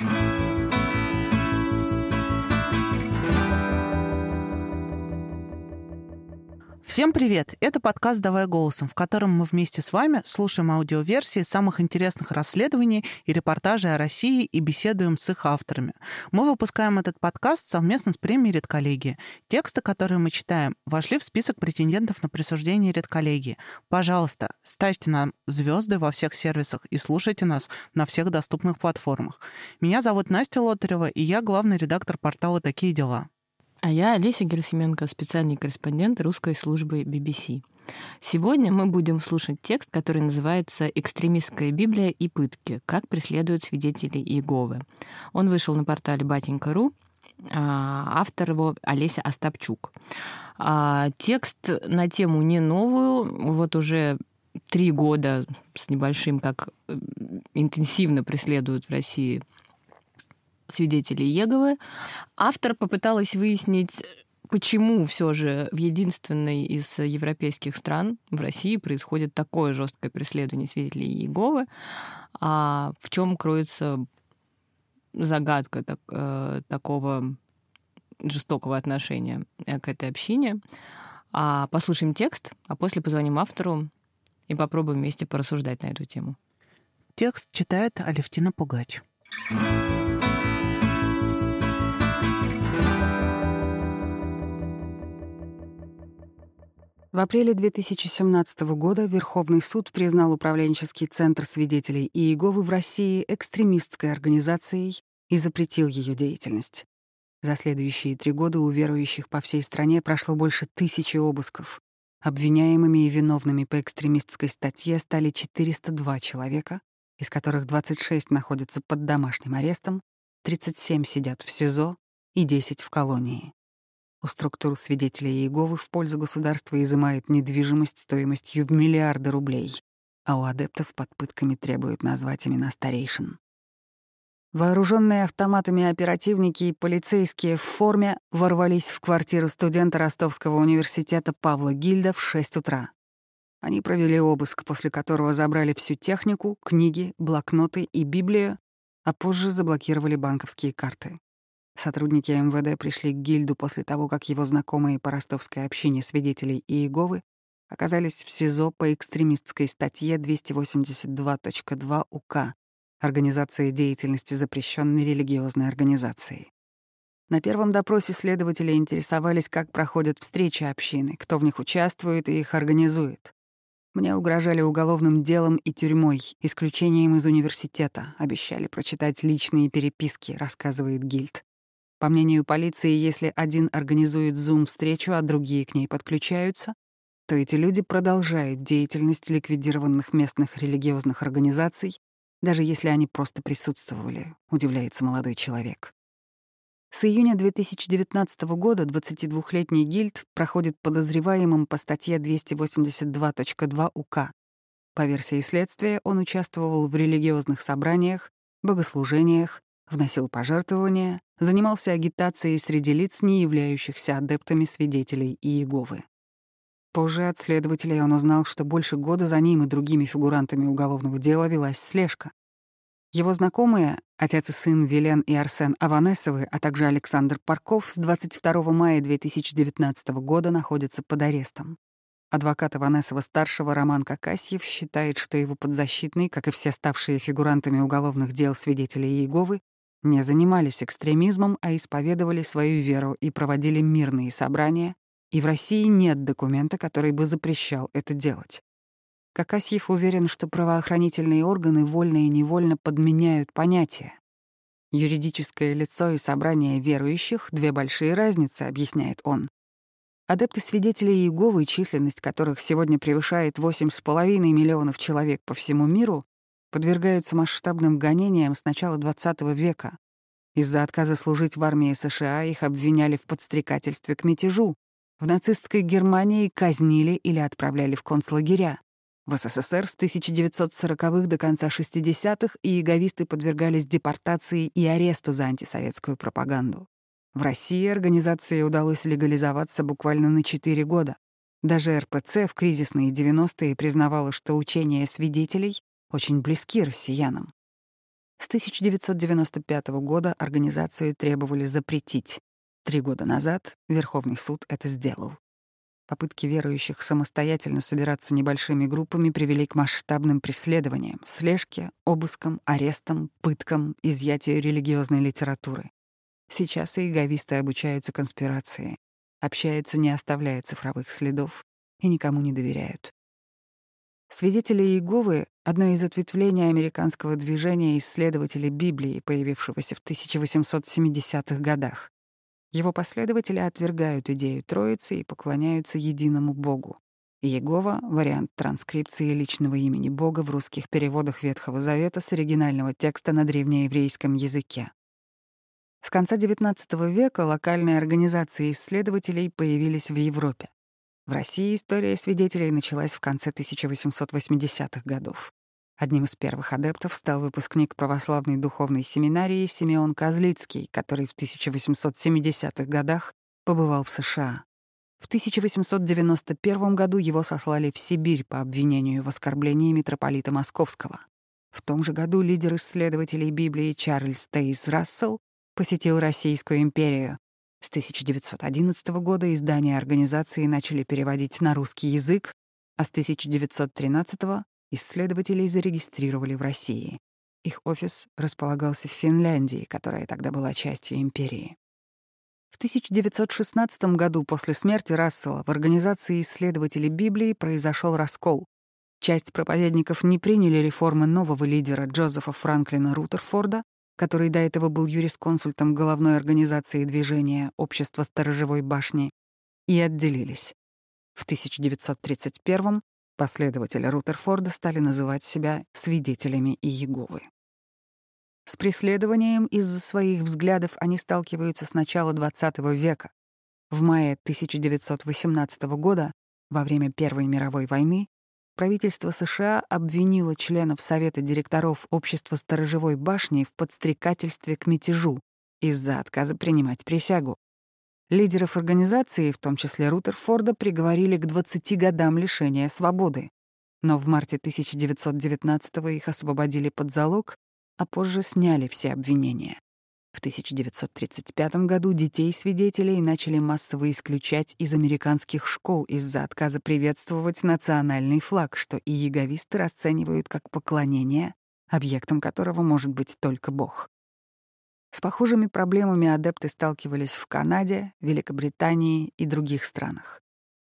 Bye. Всем привет! Это подкаст «Давай голосом», в котором мы вместе с вами слушаем аудиоверсии самых интересных расследований и репортажей о России и беседуем с их авторами. Мы выпускаем этот подкаст совместно с премией «Редколлегия». Тексты, которые мы читаем, вошли в список претендентов на присуждение «Редколлегии». Пожалуйста, ставьте нам звезды во всех сервисах и слушайте нас на всех доступных платформах. Меня зовут Настя Лотарева, и я главный редактор портала «Такие дела». А я Олеся Герасименко, специальный корреспондент русской службы BBC. Сегодня мы будем слушать текст, который называется «Экстремистская Библия и пытки. Как преследуют свидетелей Иеговы». Он вышел на портале батенька.ру, а, автор его Олеся Остапчук. А, текст на тему не новую, вот уже три года с небольшим, как э, интенсивно преследуют в России свидетелей Еговы. Автор попыталась выяснить, почему все же в единственной из европейских стран, в России, происходит такое жесткое преследование свидетелей Иеговы, а в чем кроется загадка так, э, такого жестокого отношения к этой общине. А послушаем текст, а после позвоним автору и попробуем вместе порассуждать на эту тему. Текст читает Алевтина Пугач. В апреле 2017 года Верховный суд признал управленческий центр свидетелей Иеговы в России экстремистской организацией и запретил ее деятельность. За следующие три года у верующих по всей стране прошло больше тысячи обысков. Обвиняемыми и виновными по экстремистской статье стали 402 человека, из которых 26 находятся под домашним арестом, 37 сидят в СИЗО и 10 в колонии. У структур свидетелей Иеговы в пользу государства изымают недвижимость стоимостью в миллиарды рублей, а у адептов под пытками требуют назвать имена старейшин. Вооруженные автоматами оперативники и полицейские в форме ворвались в квартиру студента Ростовского университета Павла Гильда в 6 утра. Они провели обыск, после которого забрали всю технику, книги, блокноты и Библию, а позже заблокировали банковские карты. Сотрудники МВД пришли к Гильду после того, как его знакомые по ростовской общине свидетелей Иеговы оказались в СИЗО по экстремистской статье 282.2 УК «Организация деятельности запрещенной религиозной организации». На первом допросе следователи интересовались, как проходят встречи общины, кто в них участвует и их организует. Мне угрожали уголовным делом и тюрьмой, исключением из университета, обещали прочитать личные переписки, рассказывает Гильд. По мнению полиции, если один организует зум-встречу, а другие к ней подключаются, то эти люди продолжают деятельность ликвидированных местных религиозных организаций, даже если они просто присутствовали, удивляется молодой человек. С июня 2019 года 22-летний Гильд проходит подозреваемым по статье 282.2 УК. По версии следствия, он участвовал в религиозных собраниях, богослужениях, вносил пожертвования, занимался агитацией среди лиц, не являющихся адептами свидетелей Иеговы. Позже от следователей он узнал, что больше года за ним и другими фигурантами уголовного дела велась слежка. Его знакомые, отец и сын Вилен и Арсен Аванесовы, а также Александр Парков с 22 мая 2019 года находятся под арестом. Адвокат Аванесова-старшего Роман Какасьев считает, что его подзащитный, как и все ставшие фигурантами уголовных дел свидетели Иеговы, не занимались экстремизмом, а исповедовали свою веру и проводили мирные собрания, и в России нет документа, который бы запрещал это делать. Какасьев уверен, что правоохранительные органы вольно и невольно подменяют понятия. Юридическое лицо и собрание верующих — две большие разницы, объясняет он. Адепты свидетелей Иеговы, численность которых сегодня превышает 8,5 миллионов человек по всему миру, подвергаются масштабным гонениям с начала XX века. Из-за отказа служить в армии США их обвиняли в подстрекательстве к мятежу. В нацистской Германии казнили или отправляли в концлагеря. В СССР с 1940-х до конца 60-х иеговисты подвергались депортации и аресту за антисоветскую пропаганду. В России организации удалось легализоваться буквально на 4 года. Даже РПЦ в кризисные 90-е признавала, что учения свидетелей очень близки россиянам. С 1995 года организацию требовали запретить. Три года назад Верховный суд это сделал. Попытки верующих самостоятельно собираться небольшими группами привели к масштабным преследованиям, слежке, обыскам, арестам, пыткам, изъятию религиозной литературы. Сейчас иеговисты обучаются конспирации, общаются, не оставляя цифровых следов и никому не доверяют. Свидетели Иеговы — одно из ответвлений американского движения исследователей Библии, появившегося в 1870-х годах. Его последователи отвергают идею Троицы и поклоняются единому Богу. Иегова — вариант транскрипции личного имени Бога в русских переводах Ветхого Завета с оригинального текста на древнееврейском языке. С конца XIX века локальные организации исследователей появились в Европе. В России история свидетелей началась в конце 1880-х годов. Одним из первых адептов стал выпускник православной духовной семинарии Симеон Козлицкий, который в 1870-х годах побывал в США. В 1891 году его сослали в Сибирь по обвинению в оскорблении митрополита Московского. В том же году лидер исследователей Библии Чарльз Тейс Рассел посетил Российскую империю. С 1911 года издания организации начали переводить на русский язык, а с 1913 исследователей зарегистрировали в России. Их офис располагался в Финляндии, которая тогда была частью империи. В 1916 году после смерти Рассела в Организации исследователей Библии произошел раскол. Часть проповедников не приняли реформы нового лидера Джозефа Франклина Рутерфорда, который до этого был юрисконсультом головной организации движения Общества сторожевой башни, и отделились. В 1931 Последователи Рутерфорда стали называть себя свидетелями Иеговы. С преследованием из-за своих взглядов они сталкиваются с начала XX века. В мае 1918 года, во время Первой мировой войны, правительство США обвинило членов Совета директоров Общества сторожевой башни в подстрекательстве к мятежу из-за отказа принимать присягу. Лидеров организации, в том числе Рутерфорда, приговорили к 20 годам лишения свободы. Но в марте 1919-го их освободили под залог, а позже сняли все обвинения. В 1935 году детей свидетелей начали массово исключать из американских школ из-за отказа приветствовать национальный флаг, что и яговисты расценивают как поклонение, объектом которого может быть только Бог. С похожими проблемами адепты сталкивались в Канаде, Великобритании и других странах.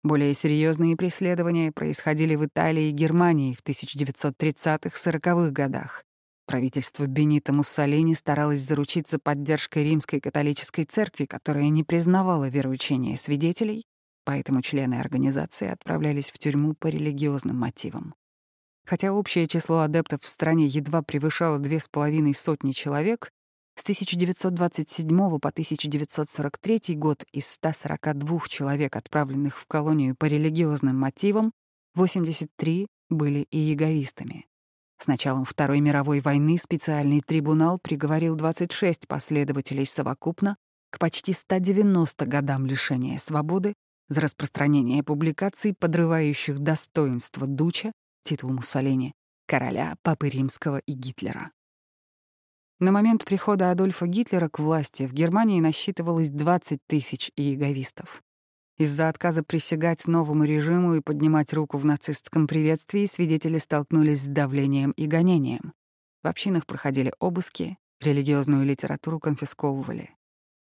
Более серьезные преследования происходили в Италии и Германии в 1930-40-х годах. Правительство Бенита Муссолини старалось заручиться поддержкой римской католической церкви, которая не признавала вероучения свидетелей, поэтому члены организации отправлялись в тюрьму по религиозным мотивам. Хотя общее число адептов в стране едва превышало две с половиной сотни человек, с 1927 по 1943 год из 142 человек, отправленных в колонию по религиозным мотивам, 83 были и яговистами. С началом Второй мировой войны специальный трибунал приговорил 26 последователей совокупно к почти 190 годам лишения свободы за распространение публикаций, подрывающих достоинство Дуча, титул Муссолини, короля, папы римского и Гитлера. На момент прихода Адольфа Гитлера к власти в Германии насчитывалось 20 тысяч иеговистов. Из-за отказа присягать новому режиму и поднимать руку в нацистском приветствии свидетели столкнулись с давлением и гонением. В общинах проходили обыски, религиозную литературу конфисковывали.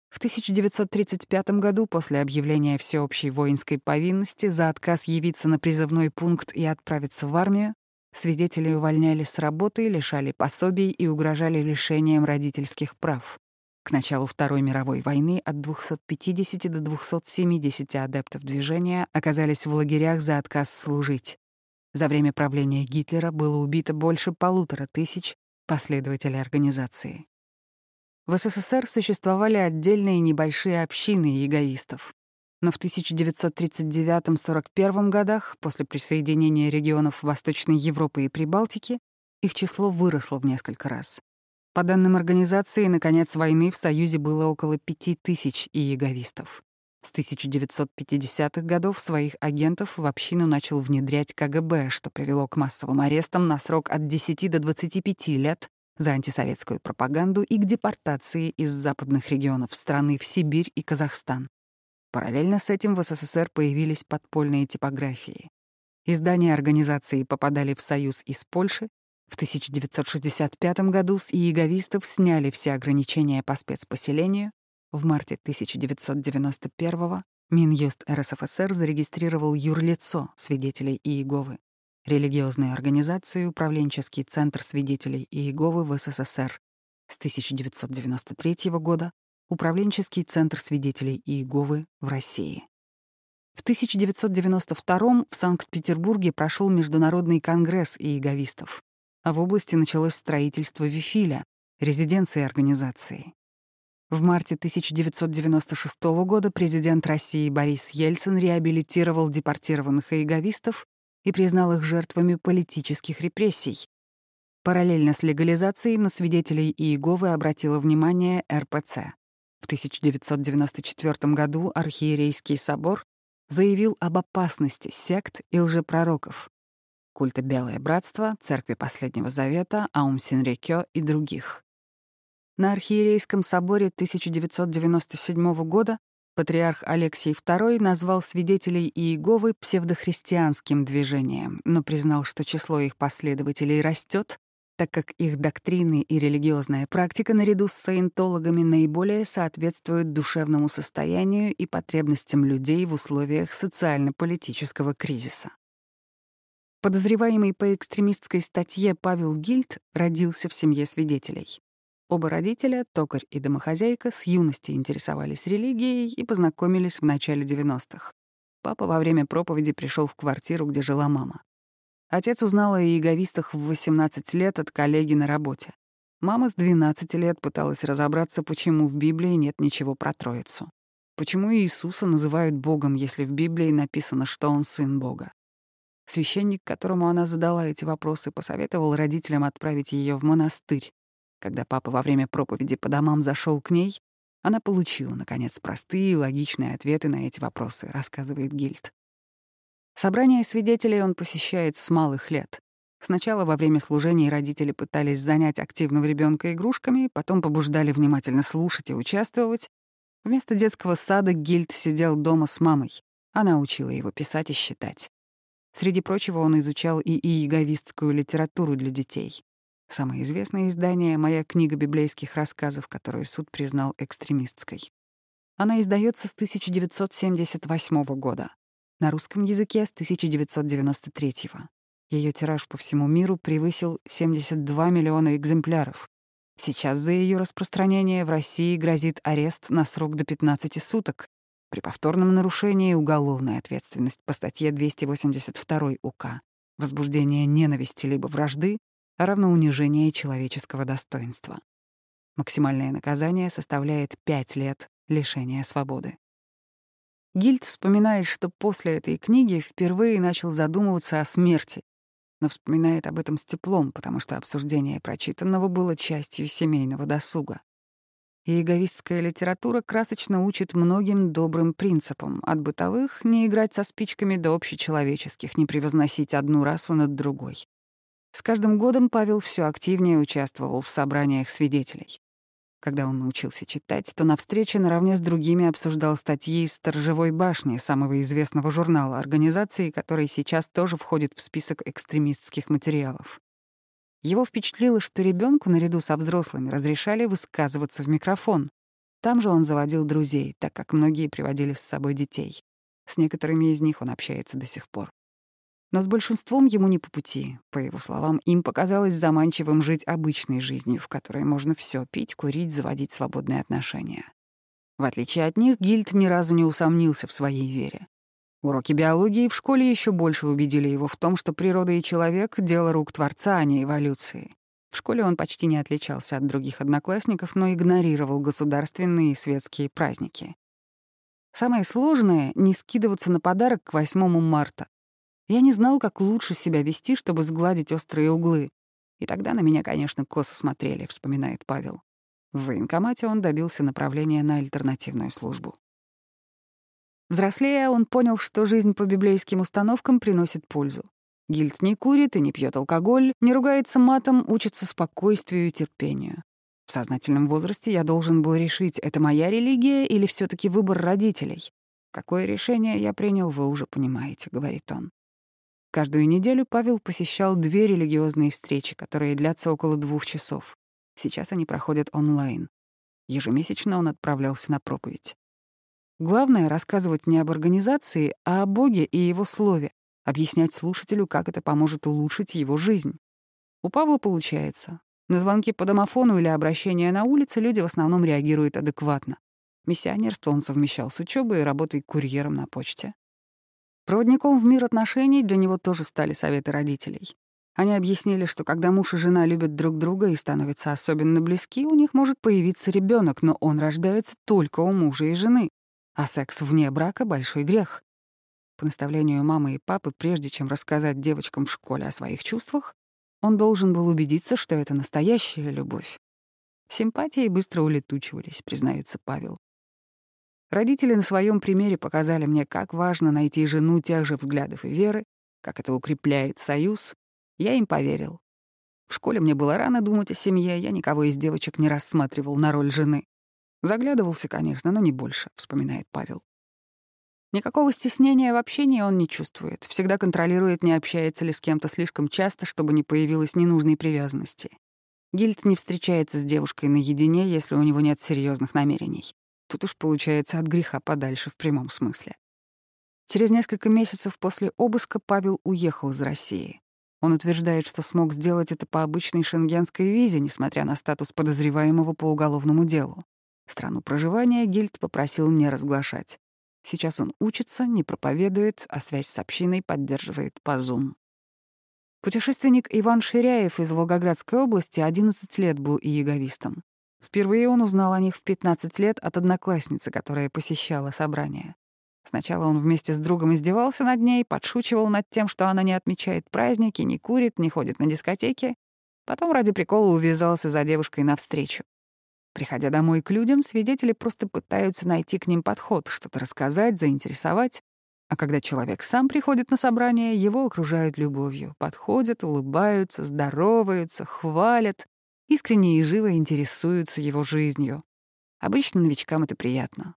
В 1935 году, после объявления всеобщей воинской повинности за отказ явиться на призывной пункт и отправиться в армию, Свидетелей увольняли с работы, лишали пособий и угрожали лишением родительских прав. К началу Второй мировой войны от 250 до 270 адептов движения оказались в лагерях за отказ служить. За время правления Гитлера было убито больше полутора тысяч последователей организации. В СССР существовали отдельные небольшие общины яговистов но в 1939-41 годах, после присоединения регионов Восточной Европы и Прибалтики, их число выросло в несколько раз. По данным организации, на конец войны в Союзе было около 5000 иеговистов. С 1950-х годов своих агентов в общину начал внедрять КГБ, что привело к массовым арестам на срок от 10 до 25 лет за антисоветскую пропаганду и к депортации из западных регионов страны в Сибирь и Казахстан. Параллельно с этим в СССР появились подпольные типографии. Издания организации попадали в союз из Польши. В 1965 году с иеговистов сняли все ограничения по спецпоселению. В марте 1991 Минюст РСФСР зарегистрировал юрлицо свидетелей Иеговы, религиозную организацию Управленческий центр свидетелей Иеговы в СССР. С 1993 года Управленческий центр свидетелей Иеговы в России. В 1992 в Санкт-Петербурге прошел Международный конгресс иеговистов, а в области началось строительство Вифиля, резиденции организации. В марте 1996 года президент России Борис Ельцин реабилитировал депортированных иеговистов и признал их жертвами политических репрессий. Параллельно с легализацией на свидетелей Иеговы обратила внимание РПЦ. В 1994 году Архиерейский собор заявил об опасности сект и лжепророков, культа Белое Братство, Церкви Последнего Завета, Аум Синрикё и других. На Архиерейском соборе 1997 года патриарх Алексий II назвал свидетелей Иеговы псевдохристианским движением, но признал, что число их последователей растет, так как их доктрины и религиозная практика наряду с саентологами наиболее соответствуют душевному состоянию и потребностям людей в условиях социально-политического кризиса. Подозреваемый по экстремистской статье Павел Гильд родился в семье свидетелей. Оба родителя, токарь и домохозяйка, с юности интересовались религией и познакомились в начале 90-х. Папа во время проповеди пришел в квартиру, где жила мама. Отец узнал о иеговистах в 18 лет от коллеги на работе. Мама с 12 лет пыталась разобраться, почему в Библии нет ничего про Троицу. Почему Иисуса называют Богом, если в Библии написано, что Он сын Бога? Священник, которому она задала эти вопросы, посоветовал родителям отправить ее в монастырь. Когда папа во время проповеди по домам зашел к ней, она получила, наконец, простые и логичные ответы на эти вопросы, рассказывает Гильд. Собрание свидетелей он посещает с малых лет. Сначала во время служений родители пытались занять активного ребенка игрушками, потом побуждали внимательно слушать и участвовать. Вместо детского сада Гильд сидел дома с мамой. Она учила его писать и считать. Среди прочего, он изучал и иеговистскую литературу для детей. Самое известное издание — моя книга библейских рассказов, которую суд признал экстремистской. Она издается с 1978 года на русском языке с 1993 -го. Ее тираж по всему миру превысил 72 миллиона экземпляров. Сейчас за ее распространение в России грозит арест на срок до 15 суток. При повторном нарушении — уголовная ответственность по статье 282 УК. Возбуждение ненависти либо вражды, а равно унижение человеческого достоинства. Максимальное наказание составляет 5 лет лишения свободы. Гильд вспоминает, что после этой книги впервые начал задумываться о смерти, но вспоминает об этом с теплом, потому что обсуждение прочитанного было частью семейного досуга. Иеговистская литература красочно учит многим добрым принципам, от бытовых — не играть со спичками до общечеловеческих, не превозносить одну расу над другой. С каждым годом Павел все активнее участвовал в собраниях свидетелей. Когда он научился читать, то на встрече наравне с другими обсуждал статьи из «Сторожевой башни», самого известного журнала организации, который сейчас тоже входит в список экстремистских материалов. Его впечатлило, что ребенку наряду со взрослыми разрешали высказываться в микрофон. Там же он заводил друзей, так как многие приводили с собой детей. С некоторыми из них он общается до сих пор. Но с большинством ему не по пути. По его словам, им показалось заманчивым жить обычной жизнью, в которой можно все пить, курить, заводить свободные отношения. В отличие от них, Гильд ни разу не усомнился в своей вере. Уроки биологии в школе еще больше убедили его в том, что природа и человек — дело рук Творца, а не эволюции. В школе он почти не отличался от других одноклассников, но игнорировал государственные и светские праздники. Самое сложное — не скидываться на подарок к 8 марта, я не знал, как лучше себя вести, чтобы сгладить острые углы. И тогда на меня, конечно, косо смотрели, вспоминает Павел. В военкомате он добился направления на альтернативную службу. Взрослея, он понял, что жизнь по библейским установкам приносит пользу. Гильд не курит и не пьет алкоголь, не ругается матом, учится спокойствию и терпению. В сознательном возрасте я должен был решить, это моя религия или все таки выбор родителей. Какое решение я принял, вы уже понимаете, — говорит он. Каждую неделю Павел посещал две религиозные встречи, которые длятся около двух часов. Сейчас они проходят онлайн. Ежемесячно он отправлялся на проповедь. Главное — рассказывать не об организации, а о Боге и Его Слове, объяснять слушателю, как это поможет улучшить его жизнь. У Павла получается. На звонки по домофону или обращения на улице люди в основном реагируют адекватно. Миссионерство он совмещал с учебой и работой курьером на почте. Проводником в мир отношений для него тоже стали советы родителей. Они объяснили, что когда муж и жена любят друг друга и становятся особенно близки, у них может появиться ребенок, но он рождается только у мужа и жены, а секс вне брака — большой грех. По наставлению мамы и папы, прежде чем рассказать девочкам в школе о своих чувствах, он должен был убедиться, что это настоящая любовь. Симпатии быстро улетучивались, признается Павел. Родители на своем примере показали мне, как важно найти жену тех же взглядов и веры, как это укрепляет союз. Я им поверил. В школе мне было рано думать о семье, я никого из девочек не рассматривал на роль жены. Заглядывался, конечно, но не больше, вспоминает Павел. Никакого стеснения в общении он не чувствует, всегда контролирует, не общается ли с кем-то слишком часто, чтобы не появилось ненужной привязанности. Гильд не встречается с девушкой наедине, если у него нет серьезных намерений. Тут уж получается от греха подальше в прямом смысле. Через несколько месяцев после обыска Павел уехал из России. Он утверждает, что смог сделать это по обычной шенгенской визе, несмотря на статус подозреваемого по уголовному делу. Страну проживания Гильд попросил не разглашать. Сейчас он учится, не проповедует, а связь с общиной поддерживает по Zoom. Путешественник Иван Ширяев из Волгоградской области 11 лет был иеговистом. Впервые он узнал о них в 15 лет от одноклассницы, которая посещала собрание. Сначала он вместе с другом издевался над ней, подшучивал над тем, что она не отмечает праздники, не курит, не ходит на дискотеки. Потом ради прикола увязался за девушкой навстречу. Приходя домой к людям, свидетели просто пытаются найти к ним подход, что-то рассказать, заинтересовать. А когда человек сам приходит на собрание, его окружают любовью, подходят, улыбаются, здороваются, хвалят, искренне и живо интересуются его жизнью. Обычно новичкам это приятно.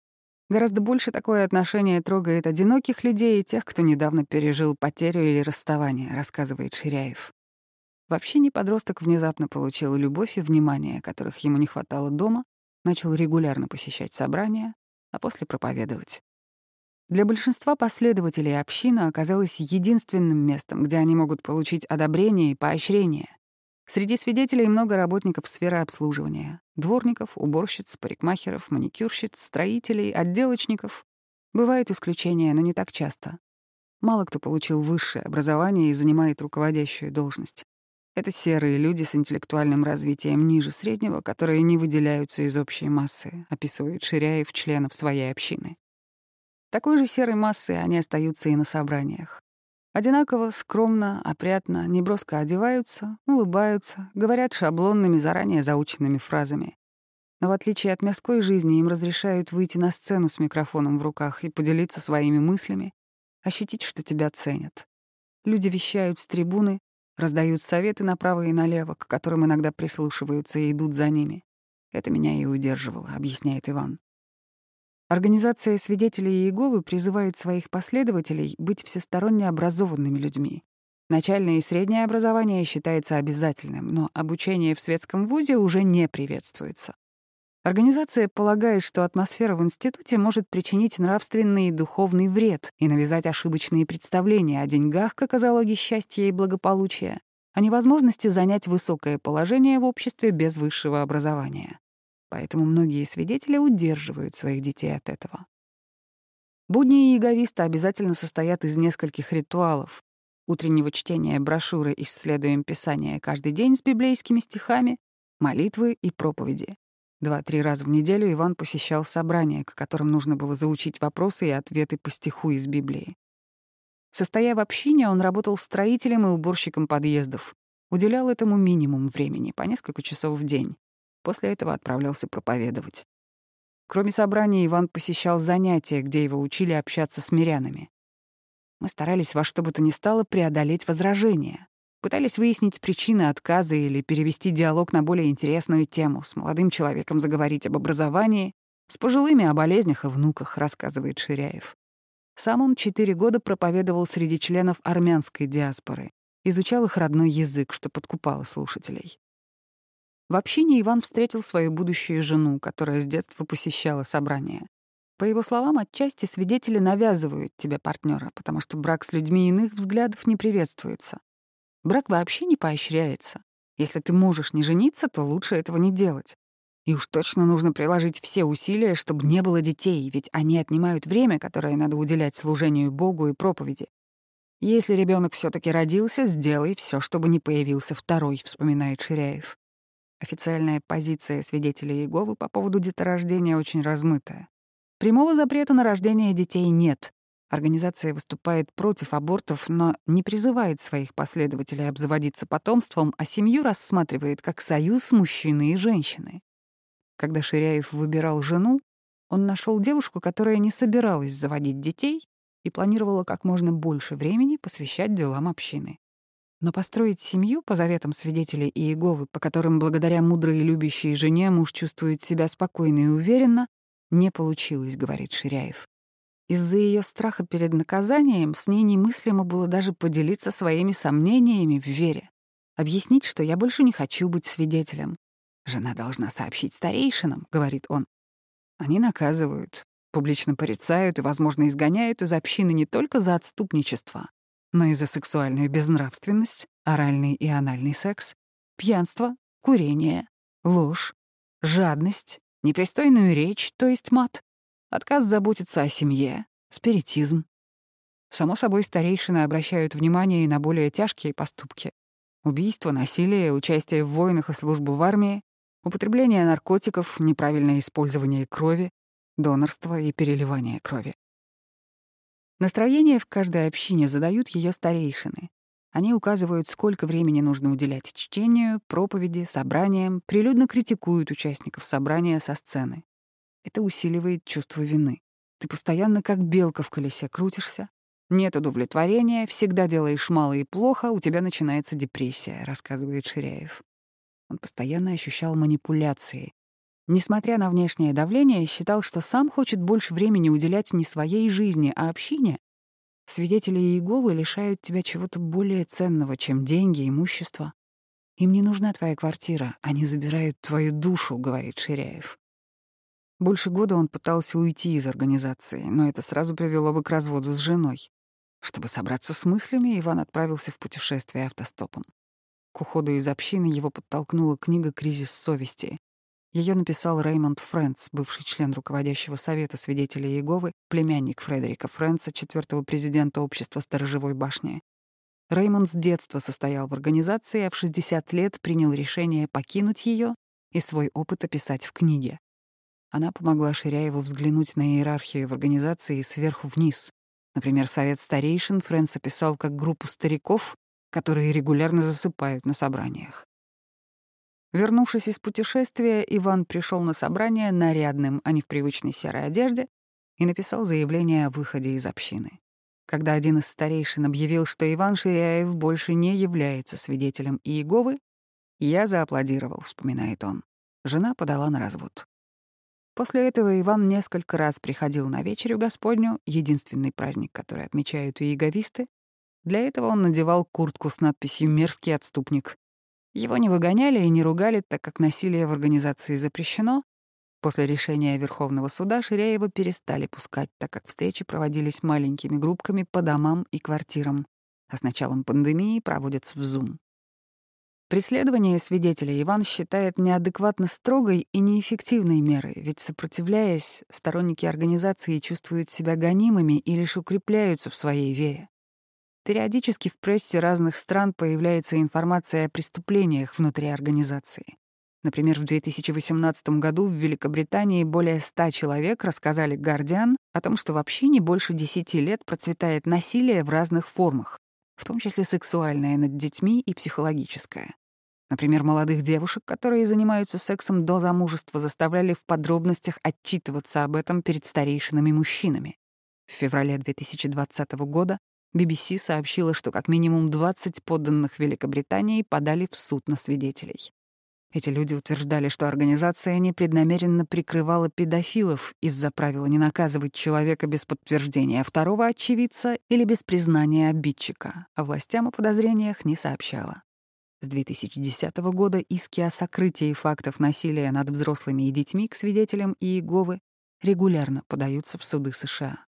Гораздо больше такое отношение трогает одиноких людей и тех, кто недавно пережил потерю или расставание, рассказывает Ширяев. Вообще не подросток внезапно получил любовь и внимание, которых ему не хватало дома, начал регулярно посещать собрания, а после проповедовать. Для большинства последователей община оказалась единственным местом, где они могут получить одобрение и поощрение. Среди свидетелей много работников сферы обслуживания — дворников, уборщиц, парикмахеров, маникюрщиц, строителей, отделочников. Бывают исключения, но не так часто. Мало кто получил высшее образование и занимает руководящую должность. Это серые люди с интеллектуальным развитием ниже среднего, которые не выделяются из общей массы, описывает Ширяев членов своей общины. Такой же серой массой они остаются и на собраниях. Одинаково, скромно, опрятно, неброско одеваются, улыбаются, говорят шаблонными, заранее заученными фразами. Но в отличие от мирской жизни им разрешают выйти на сцену с микрофоном в руках и поделиться своими мыслями, ощутить, что тебя ценят. Люди вещают с трибуны, Раздают советы направо и налево, к которым иногда прислушиваются и идут за ними. Это меня и удерживало, объясняет Иван. Организация свидетелей Иеговы призывает своих последователей быть всесторонне образованными людьми. Начальное и среднее образование считается обязательным, но обучение в светском вузе уже не приветствуется. Организация полагает, что атмосфера в институте может причинить нравственный и духовный вред и навязать ошибочные представления о деньгах как о залоге счастья и благополучия, о невозможности занять высокое положение в обществе без высшего образования. Поэтому многие свидетели удерживают своих детей от этого. Будни яговиста обязательно состоят из нескольких ритуалов. Утреннего чтения брошюры «Исследуем Писание каждый день» с библейскими стихами, молитвы и проповеди. Два-три раза в неделю Иван посещал собрания, к которым нужно было заучить вопросы и ответы по стиху из Библии. Состоя в общине, он работал строителем и уборщиком подъездов. Уделял этому минимум времени, по несколько часов в день. После этого отправлялся проповедовать. Кроме собраний, Иван посещал занятия, где его учили общаться с мирянами. Мы старались во что бы то ни стало преодолеть возражения. Пытались выяснить причины отказа или перевести диалог на более интересную тему, с молодым человеком заговорить об образовании, с пожилыми о болезнях и внуках, рассказывает Ширяев. Сам он четыре года проповедовал среди членов армянской диаспоры, изучал их родной язык, что подкупало слушателей. В общине Иван встретил свою будущую жену, которая с детства посещала собрания. По его словам, отчасти свидетели навязывают тебе партнера, потому что брак с людьми иных взглядов не приветствуется. Брак вообще не поощряется. Если ты можешь не жениться, то лучше этого не делать. И уж точно нужно приложить все усилия, чтобы не было детей, ведь они отнимают время, которое надо уделять служению Богу и проповеди. Если ребенок все таки родился, сделай все, чтобы не появился второй, вспоминает Ширяев. Официальная позиция свидетелей Иеговы по поводу деторождения очень размытая. Прямого запрета на рождение детей нет. Организация выступает против абортов, но не призывает своих последователей обзаводиться потомством, а семью рассматривает как союз мужчины и женщины. Когда Ширяев выбирал жену, он нашел девушку, которая не собиралась заводить детей и планировала как можно больше времени посвящать делам общины. Но построить семью по заветам свидетелей Иеговы, по которым благодаря мудрой и любящей жене муж чувствует себя спокойно и уверенно, не получилось, говорит Ширяев. Из-за ее страха перед наказанием с ней немыслимо было даже поделиться своими сомнениями в вере. Объяснить, что я больше не хочу быть свидетелем. Жена должна сообщить старейшинам, говорит он. Они наказывают, публично порицают и, возможно, изгоняют из общины не только за отступничество, но и за сексуальную безнравственность, оральный и анальный секс, пьянство, курение, ложь, жадность, непристойную речь, то есть мат, Отказ заботиться о семье, спиритизм. Само собой, старейшины обращают внимание и на более тяжкие поступки. Убийство, насилие, участие в войнах и службу в армии, употребление наркотиков, неправильное использование крови, донорство и переливание крови. Настроение в каждой общине задают ее старейшины. Они указывают, сколько времени нужно уделять чтению, проповеди, собраниям, прилюдно критикуют участников собрания со сцены. Это усиливает чувство вины. Ты постоянно как белка в колесе крутишься, нет удовлетворения, всегда делаешь мало и плохо, у тебя начинается депрессия, рассказывает Ширяев. Он постоянно ощущал манипуляции. Несмотря на внешнее давление, считал, что сам хочет больше времени уделять не своей жизни, а общине. Свидетели Иеговы лишают тебя чего-то более ценного, чем деньги, имущество. Им не нужна твоя квартира, они забирают твою душу, говорит Ширяев. Больше года он пытался уйти из организации, но это сразу привело бы к разводу с женой. Чтобы собраться с мыслями, Иван отправился в путешествие автостопом. К уходу из общины его подтолкнула книга «Кризис совести». Ее написал Реймонд Фрэнс, бывший член руководящего совета свидетелей Иеговы, племянник Фредерика Фрэнса, четвертого президента общества Сторожевой башни. Реймонд с детства состоял в организации, а в 60 лет принял решение покинуть ее и свой опыт описать в книге. Она помогла Ширяеву взглянуть на иерархию в организации сверху вниз. Например, совет старейшин Фрэнс описал как группу стариков, которые регулярно засыпают на собраниях. Вернувшись из путешествия, Иван пришел на собрание нарядным, а не в привычной серой одежде, и написал заявление о выходе из общины. Когда один из старейшин объявил, что Иван Ширяев больше не является свидетелем Иеговы, я зааплодировал, вспоминает он. Жена подала на развод. После этого Иван несколько раз приходил на вечерю Господню, единственный праздник, который отмечают и иеговисты. Для этого он надевал куртку с надписью «Мерзкий отступник». Его не выгоняли и не ругали, так как насилие в организации запрещено. После решения Верховного суда Ширяева перестали пускать, так как встречи проводились маленькими группками по домам и квартирам, а с началом пандемии проводятся в Zoom. Преследование свидетелей Иван считает неадекватно строгой и неэффективной мерой, ведь, сопротивляясь, сторонники организации чувствуют себя гонимыми и лишь укрепляются в своей вере. Периодически в прессе разных стран появляется информация о преступлениях внутри организации. Например, в 2018 году в Великобритании более 100 человек рассказали «Гардиан» о том, что вообще не больше 10 лет процветает насилие в разных формах, в том числе сексуальное над детьми и психологическое. Например, молодых девушек, которые занимаются сексом до замужества, заставляли в подробностях отчитываться об этом перед старейшинами мужчинами. В феврале 2020 года BBC сообщила, что как минимум 20 подданных Великобритании подали в суд на свидетелей. Эти люди утверждали, что организация непреднамеренно прикрывала педофилов из-за правила не наказывать человека без подтверждения второго очевидца или без признания обидчика, а властям о подозрениях не сообщала. С 2010 года иски о сокрытии фактов насилия над взрослыми и детьми к свидетелям Иеговы регулярно подаются в суды США.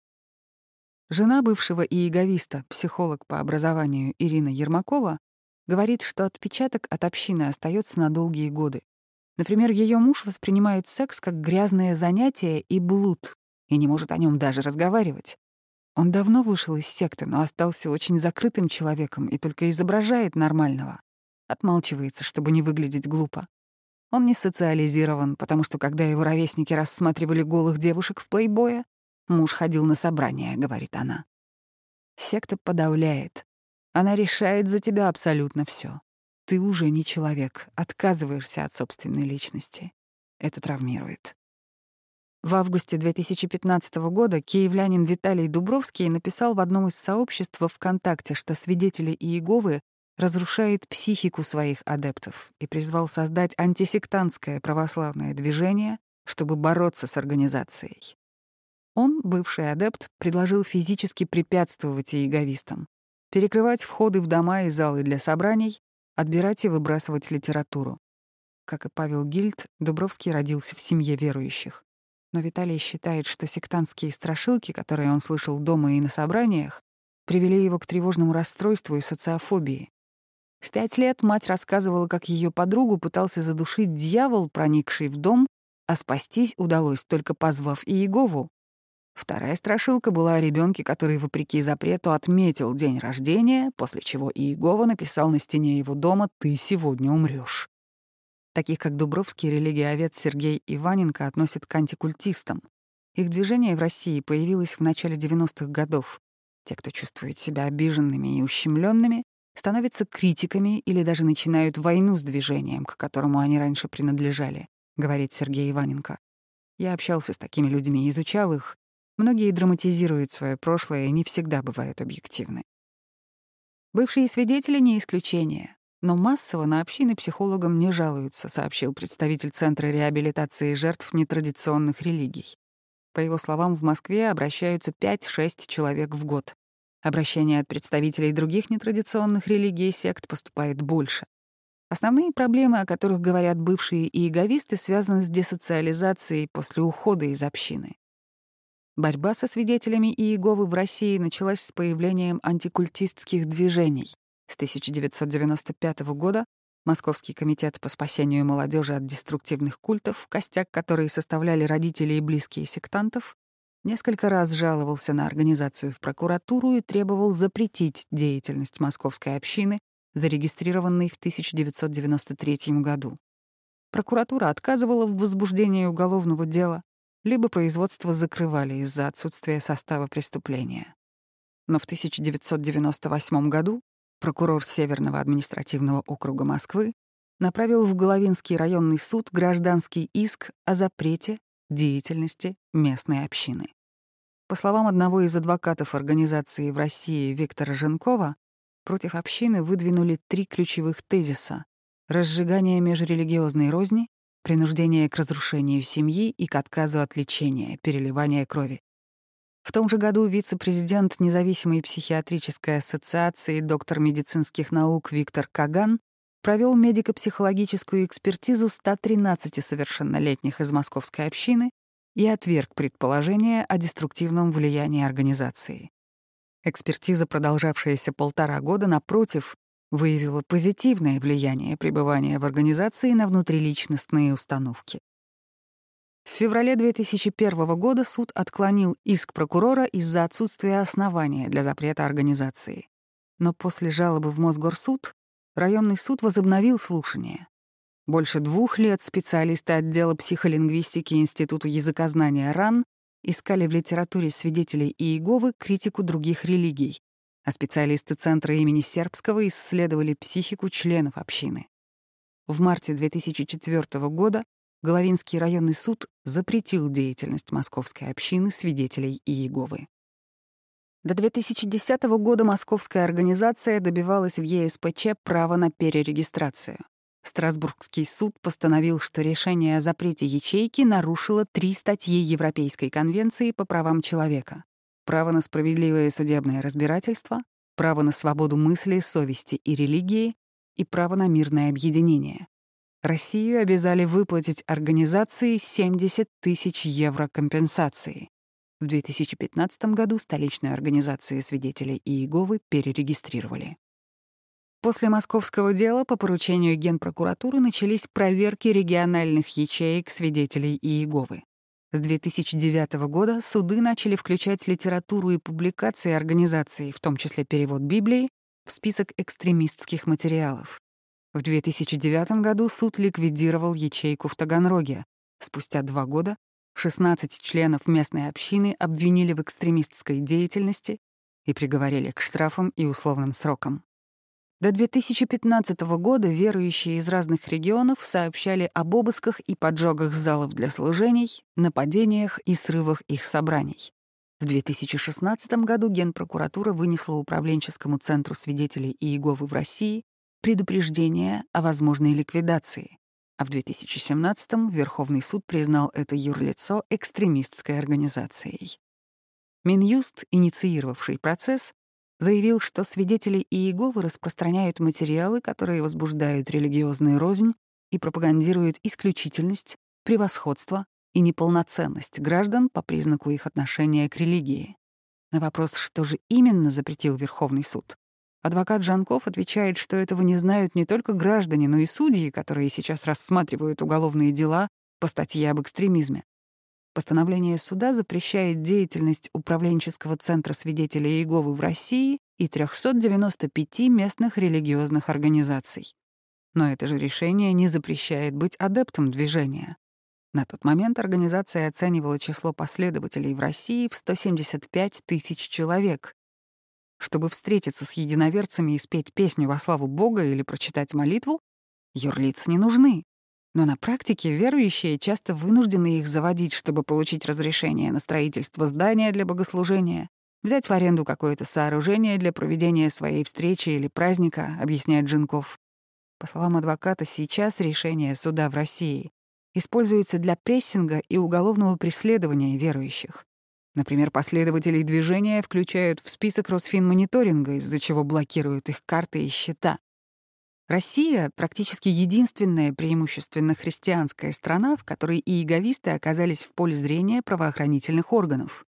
Жена бывшего иеговиста, психолог по образованию Ирина Ермакова, Говорит, что отпечаток от общины остается на долгие годы. Например, ее муж воспринимает секс как грязное занятие и блуд, и не может о нем даже разговаривать. Он давно вышел из секты, но остался очень закрытым человеком и только изображает нормального. Отмалчивается, чтобы не выглядеть глупо. Он не социализирован, потому что когда его ровесники рассматривали голых девушек в плейбое, муж ходил на собрания, говорит она. Секта подавляет, она решает за тебя абсолютно все. Ты уже не человек, отказываешься от собственной личности. Это травмирует. В августе 2015 года киевлянин Виталий Дубровский написал в одном из сообществ ВКонтакте, что свидетели Иеговы разрушает психику своих адептов и призвал создать антисектантское православное движение, чтобы бороться с организацией. Он, бывший адепт, предложил физически препятствовать иеговистам, перекрывать входы в дома и залы для собраний, отбирать и выбрасывать литературу. Как и Павел Гильд, Дубровский родился в семье верующих. Но Виталий считает, что сектантские страшилки, которые он слышал дома и на собраниях, привели его к тревожному расстройству и социофобии. В пять лет мать рассказывала, как ее подругу пытался задушить дьявол, проникший в дом, а спастись удалось, только позвав Иегову, Вторая страшилка была о ребенке, который, вопреки запрету, отметил день рождения, после чего Иегова написал на стене его дома «Ты сегодня умрешь. Таких, как Дубровский, религиовед Сергей Иваненко относят к антикультистам. Их движение в России появилось в начале 90-х годов. Те, кто чувствует себя обиженными и ущемленными, становятся критиками или даже начинают войну с движением, к которому они раньше принадлежали, говорит Сергей Иваненко. Я общался с такими людьми, изучал их, Многие драматизируют свое прошлое и не всегда бывают объективны. Бывшие свидетели не исключение, но массово на общины психологам не жалуются, сообщил представитель Центра реабилитации жертв нетрадиционных религий. По его словам, в Москве обращаются 5-6 человек в год. Обращения от представителей других нетрадиционных религий и сект поступает больше. Основные проблемы, о которых говорят бывшие иеговисты, связаны с десоциализацией после ухода из общины. Борьба со свидетелями Иеговы в России началась с появлением антикультистских движений. С 1995 года Московский комитет по спасению молодежи от деструктивных культов, костяк который составляли родители и близкие сектантов, несколько раз жаловался на организацию в прокуратуру и требовал запретить деятельность московской общины, зарегистрированной в 1993 году. Прокуратура отказывала в возбуждении уголовного дела, либо производство закрывали из-за отсутствия состава преступления. Но в 1998 году прокурор Северного административного округа Москвы направил в Головинский районный суд гражданский иск о запрете деятельности местной общины. По словам одного из адвокатов организации в России Виктора Женкова, против общины выдвинули три ключевых тезиса — разжигание межрелигиозной розни, принуждение к разрушению семьи и к отказу от лечения, переливания крови. В том же году вице-президент независимой психиатрической ассоциации доктор медицинских наук Виктор Каган провел медико-психологическую экспертизу 113 совершеннолетних из московской общины и отверг предположение о деструктивном влиянии организации. Экспертиза, продолжавшаяся полтора года, напротив, выявила позитивное влияние пребывания в организации на внутриличностные установки. В феврале 2001 года суд отклонил иск прокурора из-за отсутствия основания для запрета организации. Но после жалобы в Мосгорсуд районный суд возобновил слушание. Больше двух лет специалисты отдела психолингвистики Института языкознания РАН искали в литературе свидетелей Иеговы критику других религий, а специалисты Центра имени Сербского исследовали психику членов общины. В марте 2004 года Головинский районный суд запретил деятельность московской общины свидетелей Иеговы. До 2010 года московская организация добивалась в ЕСПЧ права на перерегистрацию. Страсбургский суд постановил, что решение о запрете ячейки нарушило три статьи Европейской конвенции по правам человека. Право на справедливое судебное разбирательство, право на свободу мысли, совести и религии и право на мирное объединение. Россию обязали выплатить организации 70 тысяч евро компенсации. В 2015 году столичную организацию свидетелей Иеговы перерегистрировали. После московского дела по поручению Генпрокуратуры начались проверки региональных ячеек свидетелей Иеговы. С 2009 года суды начали включать литературу и публикации организации, в том числе перевод Библии, в список экстремистских материалов. В 2009 году суд ликвидировал ячейку в Таганроге. Спустя два года 16 членов местной общины обвинили в экстремистской деятельности и приговорили к штрафам и условным срокам. До 2015 года верующие из разных регионов сообщали об обысках и поджогах залов для служений, нападениях и срывах их собраний. В 2016 году Генпрокуратура вынесла управленческому центру свидетелей Иеговы в России предупреждение о возможной ликвидации, а в 2017 Верховный суд признал это юрлицо экстремистской организацией. Минюст, инициировавший процесс, заявил, что свидетели Иеговы распространяют материалы, которые возбуждают религиозную рознь и пропагандируют исключительность, превосходство и неполноценность граждан по признаку их отношения к религии. На вопрос, что же именно запретил Верховный суд, адвокат Жанков отвечает, что этого не знают не только граждане, но и судьи, которые сейчас рассматривают уголовные дела по статье об экстремизме. Постановление суда запрещает деятельность управленческого центра свидетелей Иеговы в России и 395 местных религиозных организаций. Но это же решение не запрещает быть адептом движения. На тот момент организация оценивала число последователей в России в 175 тысяч человек. Чтобы встретиться с единоверцами и спеть песню во славу Бога или прочитать молитву, юрлиц не нужны. Но на практике верующие часто вынуждены их заводить, чтобы получить разрешение на строительство здания для богослужения, взять в аренду какое-то сооружение для проведения своей встречи или праздника, объясняет Джинков. По словам адвоката, сейчас решение суда в России используется для прессинга и уголовного преследования верующих. Например, последователей движения включают в список Росфинмониторинга, из-за чего блокируют их карты и счета. Россия — практически единственная преимущественно христианская страна, в которой иеговисты оказались в поле зрения правоохранительных органов.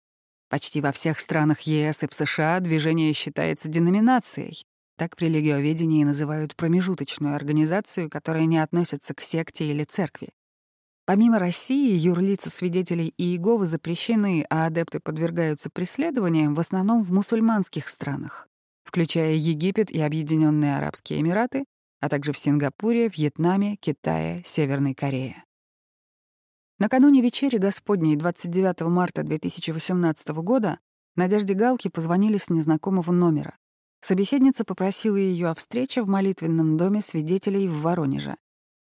Почти во всех странах ЕС и в США движение считается деноминацией. Так в религиоведении называют промежуточную организацию, которая не относится к секте или церкви. Помимо России, юрлица свидетелей Иеговы запрещены, а адепты подвергаются преследованиям в основном в мусульманских странах, включая Египет и Объединенные Арабские Эмираты, а также в Сингапуре, Вьетнаме, Китае, Северной Корее. Накануне вечери Господней 29 марта 2018 года Надежде Галке позвонили с незнакомого номера. Собеседница попросила ее о встрече в молитвенном доме свидетелей в Воронеже.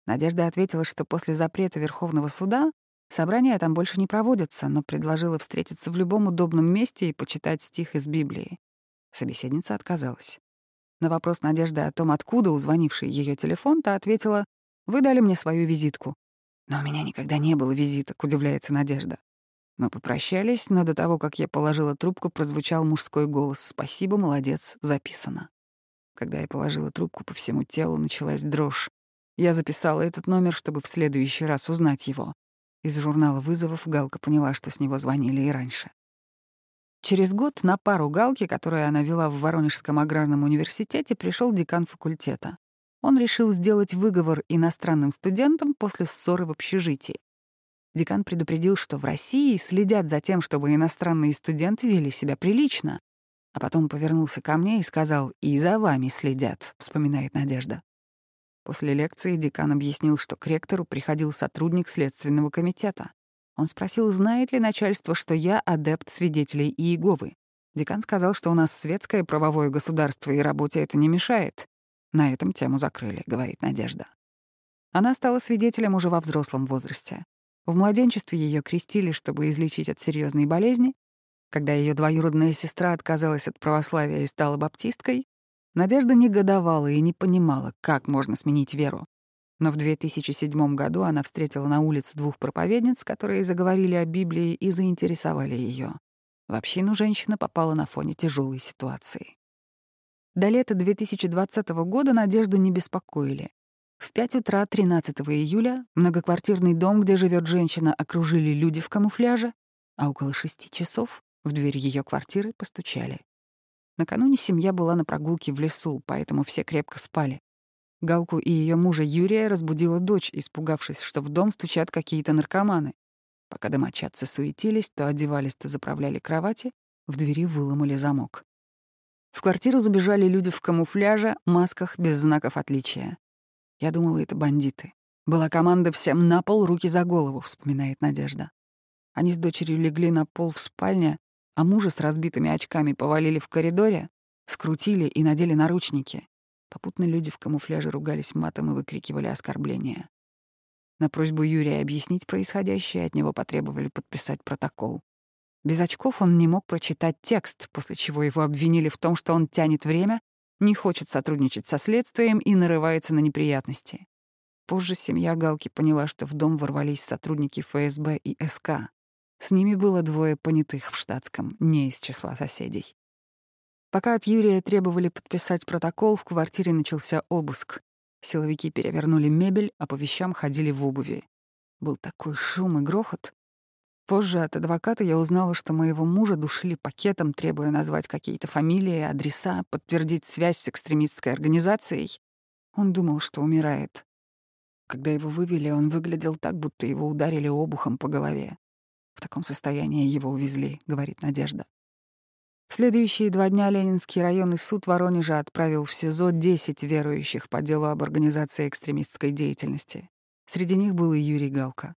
Надежда ответила, что после запрета Верховного суда собрания там больше не проводятся, но предложила встретиться в любом удобном месте и почитать стих из Библии. Собеседница отказалась. На вопрос Надежды о том, откуда у звонившей ее телефон, та ответила, «Вы дали мне свою визитку». «Но у меня никогда не было визиток», — удивляется Надежда. Мы попрощались, но до того, как я положила трубку, прозвучал мужской голос. «Спасибо, молодец, записано». Когда я положила трубку, по всему телу началась дрожь. Я записала этот номер, чтобы в следующий раз узнать его. Из журнала вызовов Галка поняла, что с него звонили и раньше. Через год на пару Галки, которую она вела в Воронежском аграрном университете, пришел декан факультета. Он решил сделать выговор иностранным студентам после ссоры в общежитии. Декан предупредил, что в России следят за тем, чтобы иностранные студенты вели себя прилично. А потом повернулся ко мне и сказал «И за вами следят», — вспоминает Надежда. После лекции декан объяснил, что к ректору приходил сотрудник Следственного комитета. Он спросил, знает ли начальство, что я адепт свидетелей Иеговы. Декан сказал, что у нас светское правовое государство, и работе это не мешает. На этом тему закрыли, говорит Надежда. Она стала свидетелем уже во взрослом возрасте. В младенчестве ее крестили, чтобы излечить от серьезной болезни. Когда ее двоюродная сестра отказалась от православия и стала баптисткой, Надежда негодовала и не понимала, как можно сменить веру. Но в 2007 году она встретила на улице двух проповедниц, которые заговорили о Библии и заинтересовали ее. В общину женщина попала на фоне тяжелой ситуации. До лета 2020 года Надежду не беспокоили. В 5 утра 13 июля многоквартирный дом, где живет женщина, окружили люди в камуфляже, а около шести часов в дверь ее квартиры постучали. Накануне семья была на прогулке в лесу, поэтому все крепко спали. Галку и ее мужа Юрия разбудила дочь, испугавшись, что в дом стучат какие-то наркоманы. Пока домочадцы суетились, то одевались, то заправляли кровати, в двери выломали замок. В квартиру забежали люди в камуфляже, масках, без знаков отличия. Я думала, это бандиты. Была команда всем на пол, руки за голову, вспоминает Надежда. Они с дочерью легли на пол в спальне, а мужа с разбитыми очками повалили в коридоре, скрутили и надели наручники. Попутно люди в камуфляже ругались матом и выкрикивали оскорбления. На просьбу Юрия объяснить происходящее от него потребовали подписать протокол. Без очков он не мог прочитать текст, после чего его обвинили в том, что он тянет время, не хочет сотрудничать со следствием и нарывается на неприятности. Позже семья Галки поняла, что в дом ворвались сотрудники ФСБ и СК. С ними было двое понятых в штатском, не из числа соседей. Пока от Юрия требовали подписать протокол, в квартире начался обыск. Силовики перевернули мебель, а по вещам ходили в обуви. Был такой шум и грохот, Позже от адвоката я узнала, что моего мужа душили пакетом, требуя назвать какие-то фамилии, адреса, подтвердить связь с экстремистской организацией. Он думал, что умирает. Когда его вывели, он выглядел так, будто его ударили обухом по голове. В таком состоянии его увезли, говорит Надежда. В следующие два дня Ленинский районный суд Воронежа отправил в СИЗО 10 верующих по делу об организации экстремистской деятельности. Среди них был и Юрий Галка.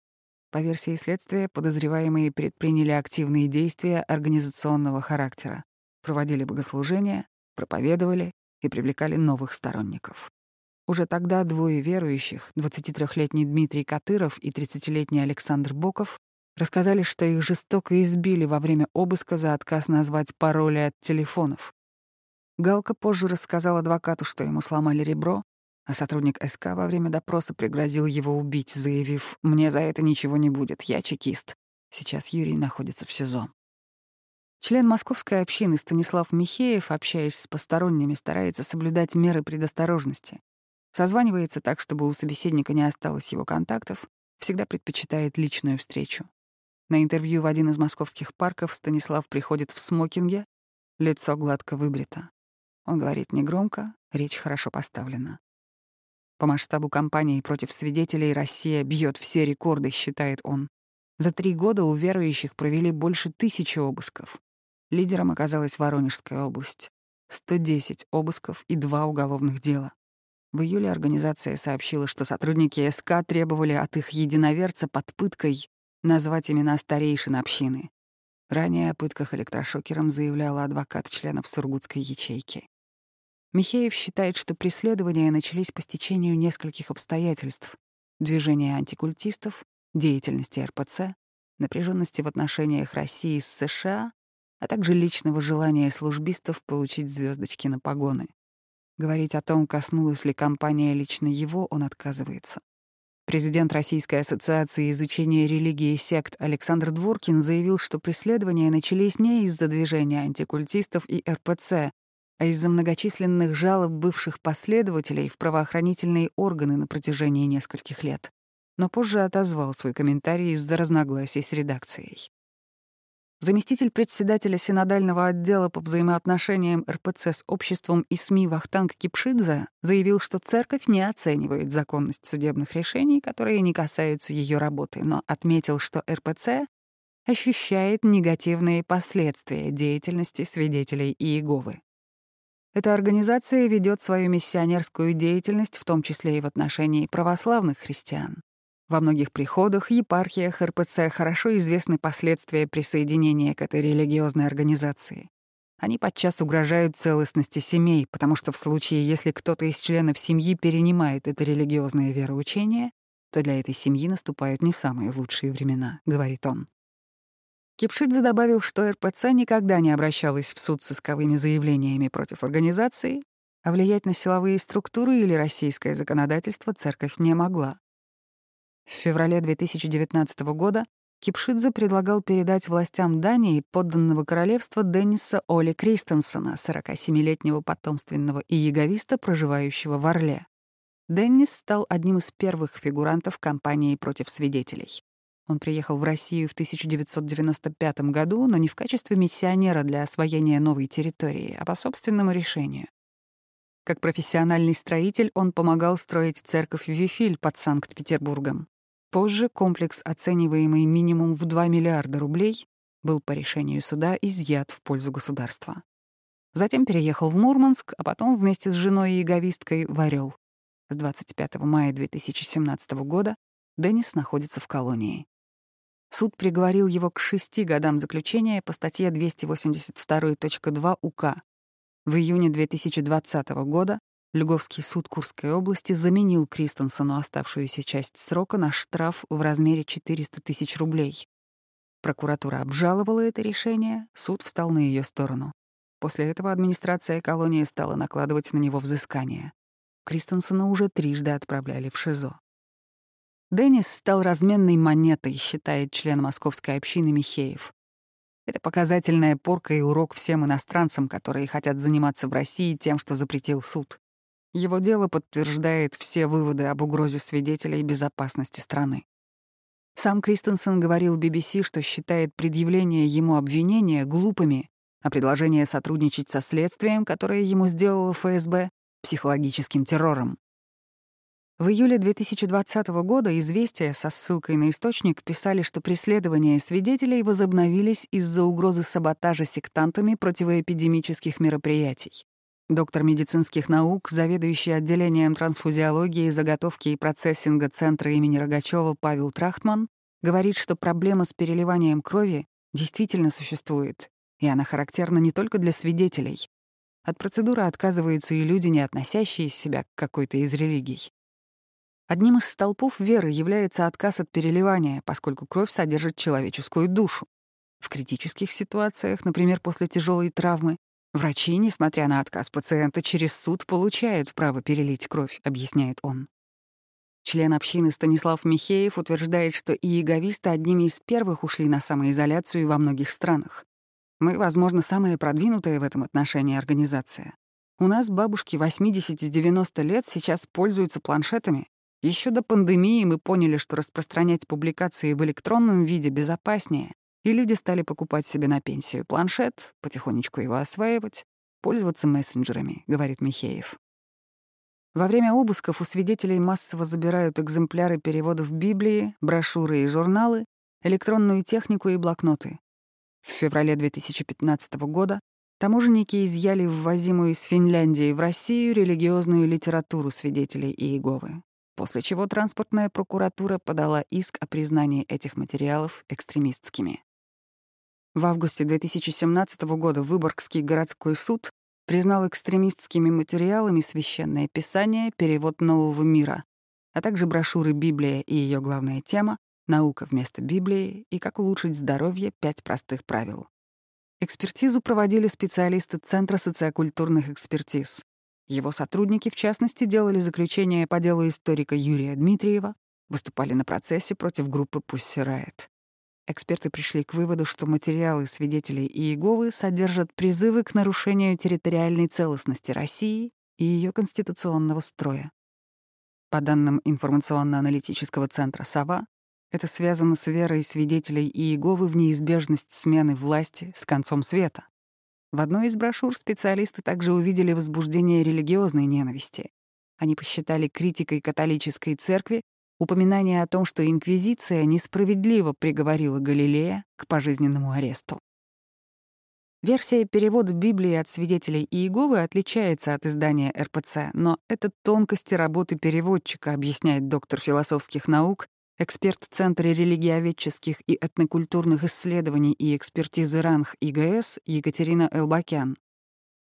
По версии следствия, подозреваемые предприняли активные действия организационного характера, проводили богослужения, проповедовали и привлекали новых сторонников. Уже тогда двое верующих, 23-летний Дмитрий Катыров и 30-летний Александр Боков, рассказали, что их жестоко избили во время обыска за отказ назвать пароли от телефонов. Галка позже рассказал адвокату, что ему сломали ребро, а сотрудник СК во время допроса пригрозил его убить, заявив «Мне за это ничего не будет, я чекист». Сейчас Юрий находится в СИЗО. Член московской общины Станислав Михеев, общаясь с посторонними, старается соблюдать меры предосторожности. Созванивается так, чтобы у собеседника не осталось его контактов, всегда предпочитает личную встречу. На интервью в один из московских парков Станислав приходит в смокинге, лицо гладко выбрито. Он говорит негромко, речь хорошо поставлена. По масштабу кампании против свидетелей Россия бьет все рекорды, считает он. За три года у верующих провели больше тысячи обысков. Лидером оказалась Воронежская область. 110 обысков и два уголовных дела. В июле организация сообщила, что сотрудники СК требовали от их единоверца под пыткой назвать имена старейшин общины. Ранее о пытках электрошокером заявляла адвокат членов Сургутской ячейки. Михеев считает, что преследования начались по стечению нескольких обстоятельств. Движения антикультистов, деятельности РПЦ, напряженности в отношениях России с США, а также личного желания службистов получить звездочки на погоны. Говорить о том, коснулась ли компания лично его, он отказывается. Президент Российской ассоциации изучения религии и сект Александр Дворкин заявил, что преследования начались не из-за движения антикультистов и РПЦ, а из-за многочисленных жалоб бывших последователей в правоохранительные органы на протяжении нескольких лет, но позже отозвал свой комментарий из-за разногласий с редакцией. Заместитель председателя синодального отдела по взаимоотношениям РПЦ с обществом и СМИ Вахтанг Кипшидзе заявил, что церковь не оценивает законность судебных решений, которые не касаются ее работы, но отметил, что РПЦ ощущает негативные последствия деятельности свидетелей Иеговы. Эта организация ведет свою миссионерскую деятельность, в том числе и в отношении православных христиан. Во многих приходах, епархиях РПЦ хорошо известны последствия присоединения к этой религиозной организации. Они подчас угрожают целостности семей, потому что в случае, если кто-то из членов семьи перенимает это религиозное вероучение, то для этой семьи наступают не самые лучшие времена, говорит он. Кипшидзе добавил, что РПЦ никогда не обращалась в суд с исковыми заявлениями против организации, а влиять на силовые структуры или российское законодательство церковь не могла. В феврале 2019 года Кипшидзе предлагал передать властям Дании подданного королевства Денниса Оли Кристенсена, 47-летнего потомственного иеговиста, проживающего в Орле. Деннис стал одним из первых фигурантов кампании против свидетелей. Он приехал в Россию в 1995 году, но не в качестве миссионера для освоения новой территории, а по собственному решению. Как профессиональный строитель он помогал строить церковь Вифиль под Санкт-Петербургом. Позже комплекс, оцениваемый минимум в 2 миллиарда рублей, был по решению суда изъят в пользу государства. Затем переехал в Мурманск, а потом вместе с женой и говисткой в Орёл. С 25 мая 2017 года Деннис находится в колонии. Суд приговорил его к шести годам заключения по статье 282.2 УК. В июне 2020 года Льговский суд Курской области заменил Кристенсену оставшуюся часть срока на штраф в размере 400 тысяч рублей. Прокуратура обжаловала это решение, суд встал на ее сторону. После этого администрация колонии стала накладывать на него взыскание. Кристенсена уже трижды отправляли в ШИЗО. Деннис стал разменной монетой, считает член московской общины Михеев. Это показательная порка и урок всем иностранцам, которые хотят заниматься в России тем, что запретил суд. Его дело подтверждает все выводы об угрозе свидетелей безопасности страны. Сам Кристенсен говорил BBC, что считает предъявление ему обвинения глупыми, а предложение сотрудничать со следствием, которое ему сделало ФСБ, психологическим террором. В июле 2020 года «Известия» со ссылкой на источник писали, что преследования свидетелей возобновились из-за угрозы саботажа сектантами противоэпидемических мероприятий. Доктор медицинских наук, заведующий отделением трансфузиологии, заготовки и процессинга Центра имени Рогачева Павел Трахтман говорит, что проблема с переливанием крови действительно существует, и она характерна не только для свидетелей. От процедуры отказываются и люди, не относящие себя к какой-то из религий. Одним из столпов веры является отказ от переливания, поскольку кровь содержит человеческую душу. В критических ситуациях, например, после тяжелой травмы, Врачи, несмотря на отказ пациента, через суд получают право перелить кровь, объясняет он. Член общины Станислав Михеев утверждает, что иеговисты одними из первых ушли на самоизоляцию во многих странах. Мы, возможно, самая продвинутая в этом отношении организация. У нас бабушки 80-90 лет сейчас пользуются планшетами. Еще до пандемии мы поняли, что распространять публикации в электронном виде безопаснее, и люди стали покупать себе на пенсию планшет, потихонечку его осваивать, пользоваться мессенджерами, говорит Михеев. Во время обысков у свидетелей массово забирают экземпляры переводов Библии, брошюры и журналы, электронную технику и блокноты. В феврале 2015 года таможенники изъяли ввозимую из Финляндии в Россию религиозную литературу свидетелей Иеговы, после чего транспортная прокуратура подала иск о признании этих материалов экстремистскими. В августе 2017 года Выборгский городской суд признал экстремистскими материалами священное писание, перевод нового мира, а также брошюры «Библия и ее главная тема», «Наука вместо Библии» и «Как улучшить здоровье. Пять простых правил». Экспертизу проводили специалисты Центра социокультурных экспертиз. Его сотрудники, в частности, делали заключение по делу историка Юрия Дмитриева, выступали на процессе против группы Pussy Riot. Эксперты пришли к выводу, что материалы свидетелей Иеговы содержат призывы к нарушению территориальной целостности России и ее конституционного строя. По данным информационно-аналитического центра «Сова», это связано с верой свидетелей Иеговы в неизбежность смены власти с концом света. В одной из брошюр специалисты также увидели возбуждение религиозной ненависти. Они посчитали критикой католической церкви упоминание о том, что Инквизиция несправедливо приговорила Галилея к пожизненному аресту. Версия перевода Библии от свидетелей Иеговы отличается от издания РПЦ, но это тонкости работы переводчика, объясняет доктор философских наук, эксперт Центра религиоведческих и этнокультурных исследований и экспертизы РАНХ ИГС Екатерина Элбакян.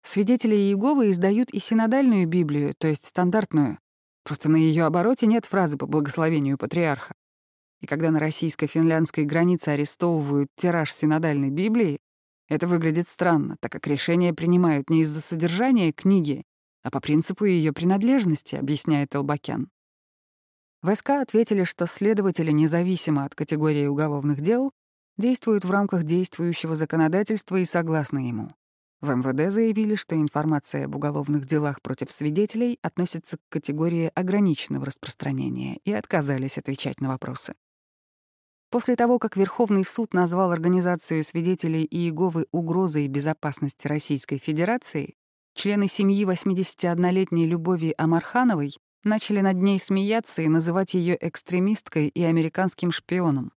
Свидетели Иеговы издают и синодальную Библию, то есть стандартную, Просто на ее обороте нет фразы по благословению патриарха. И когда на российско-финляндской границе арестовывают тираж синодальной Библии, это выглядит странно, так как решения принимают не из-за содержания книги, а по принципу ее принадлежности, объясняет Элбакян. Войска ответили, что следователи, независимо от категории уголовных дел, действуют в рамках действующего законодательства и согласны ему. В МВД заявили, что информация об уголовных делах против свидетелей относится к категории ограниченного распространения и отказались отвечать на вопросы. После того, как Верховный суд назвал Организацию свидетелей Иеговы угрозой безопасности Российской Федерации, члены семьи 81-летней Любови Амархановой начали над ней смеяться и называть ее экстремисткой и американским шпионом.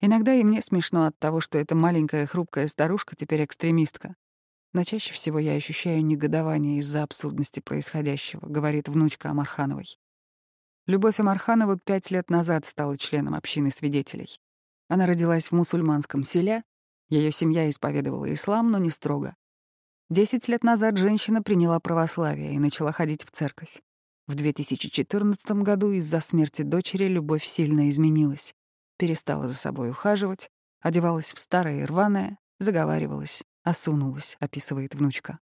Иногда и мне смешно от того, что эта маленькая хрупкая старушка теперь экстремистка. Но чаще всего я ощущаю негодование из-за абсурдности происходящего, говорит внучка Амархановой. Любовь Амарханова пять лет назад стала членом общины свидетелей. Она родилась в мусульманском селе, ее семья исповедовала ислам, но не строго. Десять лет назад женщина приняла православие и начала ходить в церковь. В 2014 году из-за смерти дочери любовь сильно изменилась. Перестала за собой ухаживать, одевалась в старое и рваное, заговаривалась, осунулась, описывает внучка.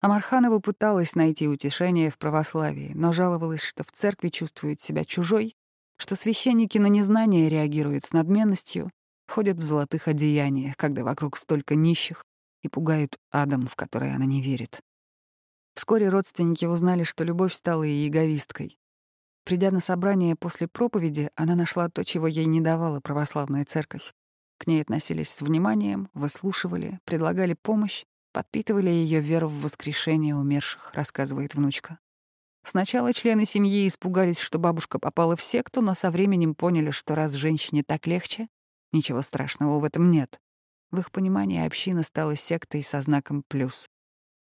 Амарханова пыталась найти утешение в православии, но жаловалась, что в церкви чувствует себя чужой, что священники на незнание реагируют с надменностью, ходят в золотых одеяниях, когда вокруг столько нищих, и пугают адом, в который она не верит. Вскоре родственники узнали, что любовь стала и эгоисткой. Придя на собрание после проповеди, она нашла то, чего ей не давала православная церковь. К ней относились с вниманием, выслушивали, предлагали помощь, подпитывали ее веру в воскрешение умерших, рассказывает внучка. Сначала члены семьи испугались, что бабушка попала в секту, но со временем поняли, что раз женщине так легче, ничего страшного в этом нет. В их понимании община стала сектой со знаком «плюс».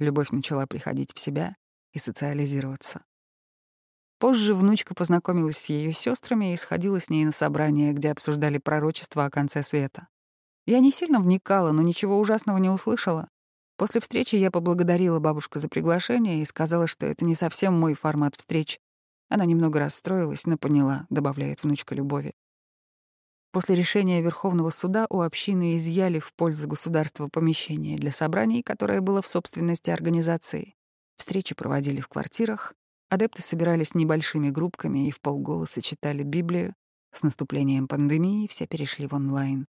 Любовь начала приходить в себя и социализироваться. Позже внучка познакомилась с ее сестрами и сходила с ней на собрание, где обсуждали пророчество о конце света. Я не сильно вникала, но ничего ужасного не услышала. После встречи я поблагодарила бабушку за приглашение и сказала, что это не совсем мой формат встреч. Она немного расстроилась, но поняла, добавляет внучка Любови. После решения Верховного суда у общины изъяли в пользу государства помещение для собраний, которое было в собственности организации. Встречи проводили в квартирах, адепты собирались небольшими группками и в полголоса читали Библию. С наступлением пандемии все перешли в онлайн.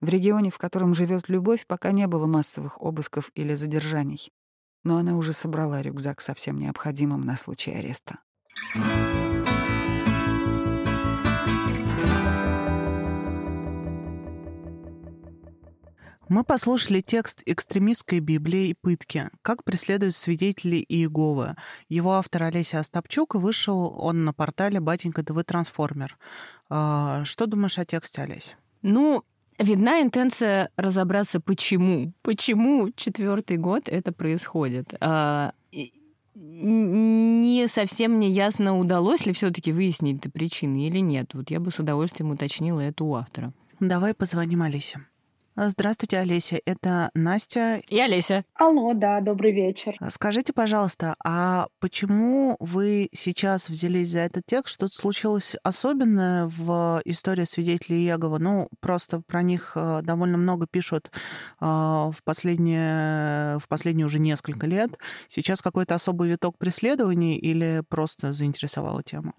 В регионе, в котором живет любовь, пока не было массовых обысков или задержаний. Но она уже собрала рюкзак со всем необходимым на случай ареста. Мы послушали текст экстремистской Библии и пытки «Как преследуют свидетели Иеговы». Его автор Олеся Остапчук, вышел он на портале «Батенька ТВ Трансформер». А, что думаешь о тексте, Олесь? Ну, видна интенция разобраться, почему. Почему четвертый год это происходит. А, не совсем мне ясно, удалось ли все-таки выяснить это причины или нет. Вот я бы с удовольствием уточнила это у автора. Давай позвоним Олесе. А, здравствуйте, Олеся. Это Настя. И Олеся. Алло, да, добрый вечер. А, скажите, пожалуйста, а почему вы сейчас взялись за этот текст? Что-то случилось особенное в истории свидетелей Иегова? Ну, просто про них э, довольно много пишут э, в последние, в последние уже несколько лет. Сейчас какой-то особый виток преследований или просто заинтересовала тема?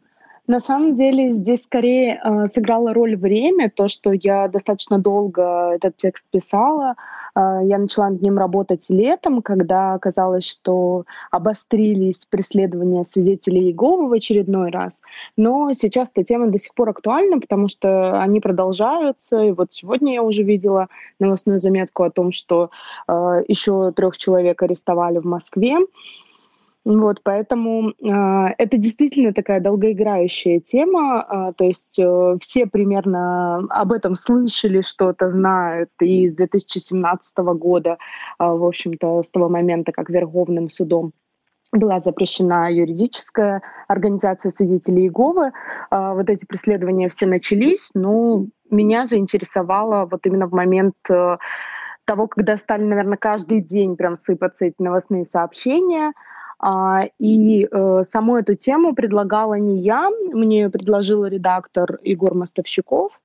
На самом деле здесь скорее э, сыграло роль время, то, что я достаточно долго этот текст писала. Э, я начала над ним работать летом, когда оказалось, что обострились преследования свидетелей Иеговы в очередной раз. Но сейчас эта тема до сих пор актуальна, потому что они продолжаются. И вот сегодня я уже видела новостную заметку о том, что э, еще трех человек арестовали в Москве. Вот, поэтому э, это действительно такая долгоиграющая тема. Э, то есть э, все примерно об этом слышали, что-то знают. И с 2017 года, э, в общем-то, с того момента, как Верховным судом была запрещена юридическая организация свидетелей Иеговы. Э, вот эти преследования все начались. Но меня заинтересовало вот именно в момент э, того, когда стали, наверное, каждый день прям сыпаться эти новостные сообщения — и э, саму эту тему предлагала не я, мне предложил редактор Егор Мостовщиков.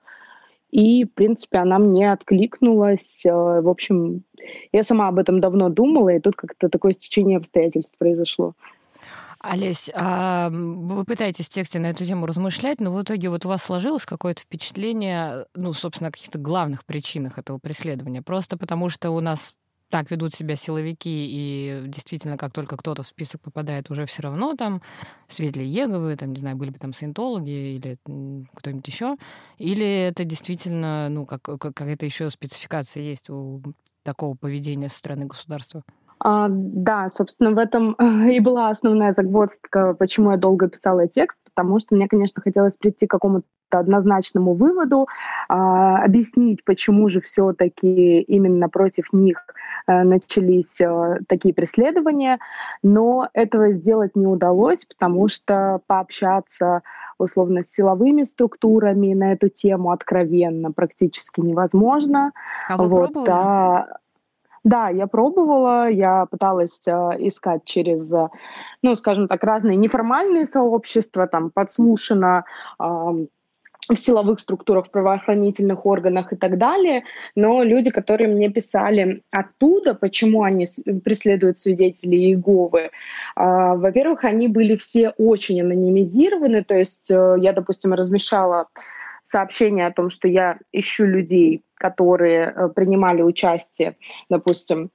И, в принципе, она мне откликнулась. Э, в общем, я сама об этом давно думала, и тут как-то такое стечение обстоятельств произошло. Олесь, а вы пытаетесь в тексте на эту тему размышлять, но в итоге вот у вас сложилось какое-то впечатление, ну, собственно, о каких-то главных причинах этого преследования? Просто потому что у нас так ведут себя силовики, и действительно, как только кто-то в список попадает, уже все равно там свидетели Еговы, там, не знаю, были бы там саентологи или кто-нибудь еще, или это действительно, ну, как, как какая-то еще спецификация есть у такого поведения со стороны государства? А, да, собственно, в этом и была основная загвоздка, почему я долго писала текст, потому что мне, конечно, хотелось прийти к какому-то однозначному выводу, а, объяснить, почему же все-таки именно против них а, начались а, такие преследования, но этого сделать не удалось, потому что пообщаться условно с силовыми структурами на эту тему откровенно практически невозможно. А вы вот, пробовали? А, да, я пробовала, я пыталась э, искать через, э, ну, скажем так, разные неформальные сообщества, там, подслушано э, в силовых структурах, в правоохранительных органах и так далее. Но люди, которые мне писали оттуда, почему они преследуют свидетелей Иеговы, э, во-первых, они были все очень анонимизированы. То есть э, я, допустим, размешала сообщение о том, что я ищу людей, которые э, принимали участие, допустим,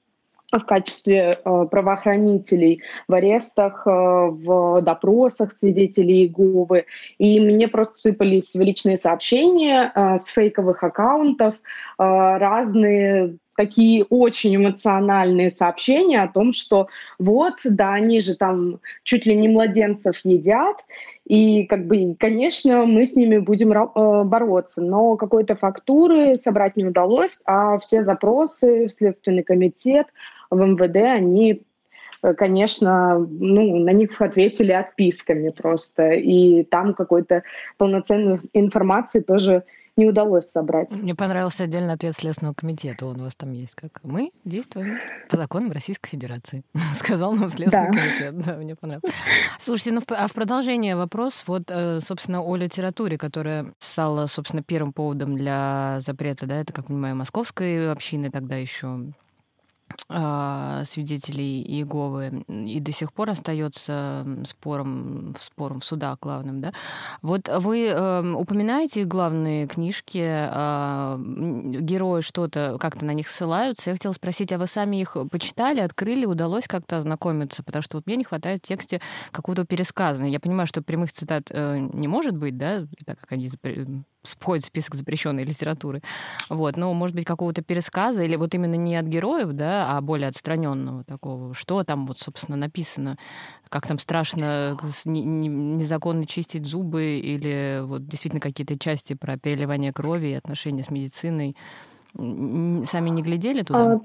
в качестве э, правоохранителей в арестах, э, в допросах свидетелей Иеговы. И мне просто сыпались личные сообщения э, с фейковых аккаунтов э, разные такие очень эмоциональные сообщения о том, что вот, да, они же там чуть ли не младенцев едят, и, как бы, конечно, мы с ними будем э, бороться, но какой-то фактуры собрать не удалось, а все запросы в Следственный комитет, в МВД, они э, конечно, ну, на них ответили отписками просто. И там какой-то полноценной информации тоже не удалось собрать. Мне понравился отдельный ответ Следственного комитета. Он у вас там есть. Как мы действуем по законам Российской Федерации. Сказал нам Следственный да. комитет. Да, мне понравилось. Слушайте, ну а в продолжение вопрос, вот, э, собственно, о литературе, которая стала, собственно, первым поводом для запрета, да, это, как понимаю, московской общины тогда еще свидетелей Иеговы и до сих пор остается спором, спором в судах главным, да? Вот вы э, упоминаете главные книжки, э, герои что-то как-то на них ссылаются. Я хотела спросить, а вы сами их почитали, открыли, удалось как-то ознакомиться? Потому что вот мне не хватает в тексте какого-то пересказа. Я понимаю, что прямых цитат э, не может быть, да, так как они входит в список запрещенной литературы. Вот. Но, может быть, какого-то пересказа, или вот именно не от героев, да, а более отстраненного такого. Что там вот, собственно, написано? Как там страшно незаконно чистить зубы, или вот действительно какие-то части про переливание крови и отношения с медициной. Сами не глядели туда?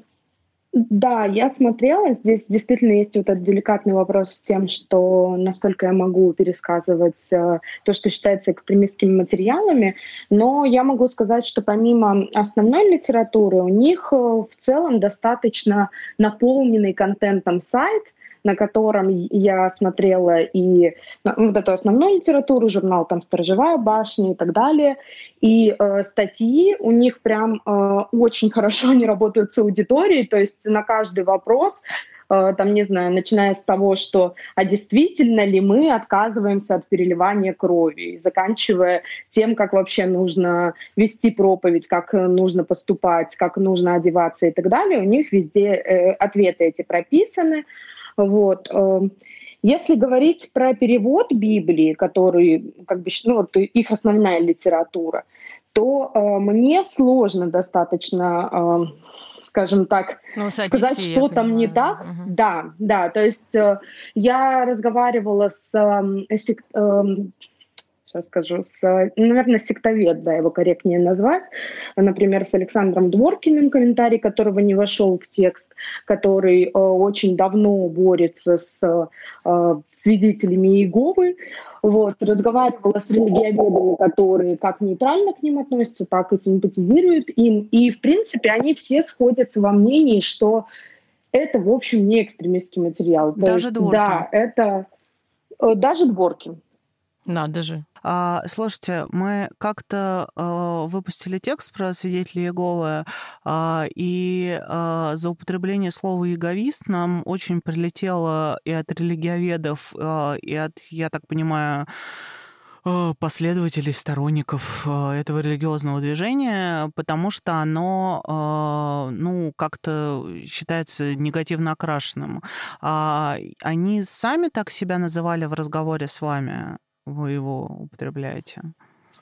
Да, я смотрела. Здесь действительно есть вот этот деликатный вопрос с тем, что насколько я могу пересказывать э, то, что считается экстремистскими материалами. Но я могу сказать, что помимо основной литературы, у них э, в целом достаточно наполненный контентом сайт — на котором я смотрела и ну, вот эту основную литературу, журнал там «Сторожевая башня» и так далее. И э, статьи у них прям э, очень хорошо они работают с аудиторией, то есть на каждый вопрос э, там, не знаю, начиная с того, что а действительно ли мы отказываемся от переливания крови, заканчивая тем, как вообще нужно вести проповедь, как нужно поступать, как нужно одеваться и так далее, у них везде э, ответы эти прописаны. Вот. Эм, если говорить про перевод Библии, который, как бы, ну, вот их основная литература, то э, мне сложно достаточно, э, скажем так, ну, сказать, что там не так. Угу. Да, да. То есть э, я разговаривала с э, э, сейчас скажу, с, наверное, сектовед, да, его корректнее назвать, например, с Александром Дворкиным, комментарий которого не вошел в текст, который э, очень давно борется с э, свидетелями Иеговы, вот, разговаривала с религиоведами, которые как нейтрально к ним относятся, так и симпатизируют им. И, в принципе, они все сходятся во мнении, что это, в общем, не экстремистский материал. То даже есть? Да, это э, даже дворки. Надо же. А, слушайте, мы как-то а, выпустили текст про свидетелей Иеговы, а, и а, за употребление слова «яговист» нам очень прилетело и от религиоведов, а, и от, я так понимаю, последователей, сторонников этого религиозного движения, потому что оно, ну, как-то считается негативно окрашенным. Они сами так себя называли в разговоре с вами? Вы его употребляете?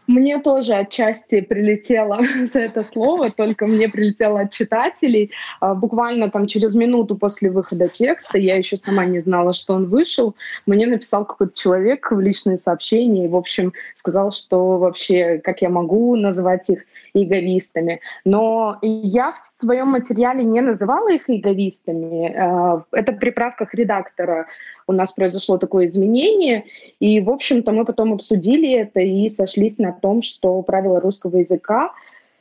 Мне тоже отчасти прилетело за это слово, только мне прилетело от читателей. А, буквально там через минуту после выхода текста, я еще сама не знала, что он вышел, мне написал какой-то человек в личные сообщения и, в общем, сказал, что вообще, как я могу называть их иеговистами. Но я в своем материале не называла их иеговистами. А, это при правках редактора у нас произошло такое изменение. И, в общем-то, мы потом обсудили это и сошлись на том, что правила русского языка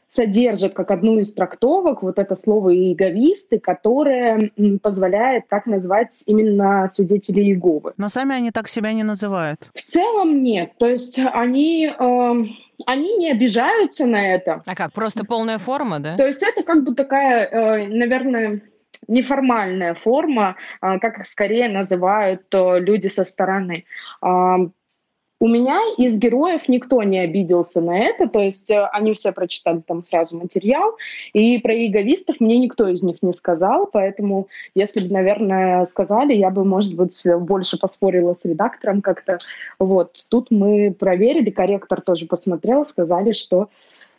содержат как одну из трактовок вот это слово «иеговисты», которое позволяет так назвать именно свидетелей Иеговы. Но сами они так себя не называют. В целом нет. То есть они... Э, они не обижаются на это. А как, просто полная форма, да? То есть это как бы такая, э, наверное, неформальная форма, а, как их скорее называют люди со стороны. А, у меня из героев никто не обиделся на это, то есть э, они все прочитали там сразу материал, и про иеговистов мне никто из них не сказал, поэтому если бы, наверное, сказали, я бы, может быть, больше поспорила с редактором как-то. Вот. Тут мы проверили, корректор тоже посмотрел, сказали, что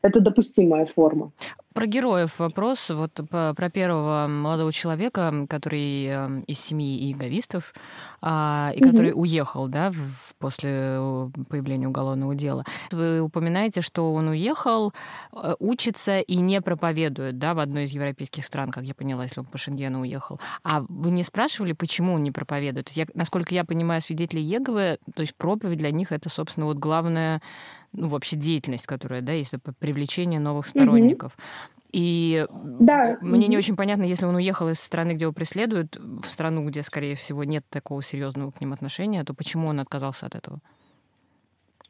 это допустимая форма. Про героев вопрос. Вот про первого молодого человека, который эм, из семьи иеговистов, а, и который угу. уехал, да, после появления уголовного дела. Вы упоминаете, что он уехал, э, учится и не проповедует, да, в одной из европейских стран, как я поняла, если он по Шенгену уехал. А вы не спрашивали, почему он не проповедует? Я, насколько я понимаю, свидетели Еговы, то есть проповедь для них это, собственно, вот главная ну, вообще деятельность, которая, да, есть привлечение новых сторонников. И да. мне не очень понятно, если он уехал из страны, где его преследуют, в страну, где, скорее всего, нет такого серьезного к ним отношения, то почему он отказался от этого?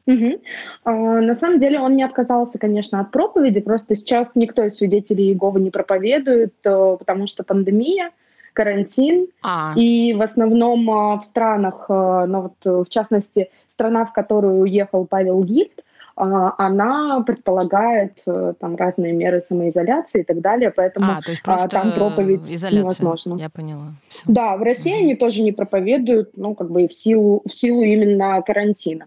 Угу. А, на самом деле он не отказался, конечно, от проповеди, просто сейчас никто из свидетелей Иеговы не проповедует, э, потому что пандемия, карантин, а. и в основном а, в странах, э, ну вот в частности страна, в которую уехал Павел Гильд, она предполагает э, там разные меры самоизоляции и так далее, поэтому а, то есть а, там проповедь изоляция. невозможно. Я поняла. Всё. Да, в России угу. они тоже не проповедуют, ну как бы в силу в силу именно карантина.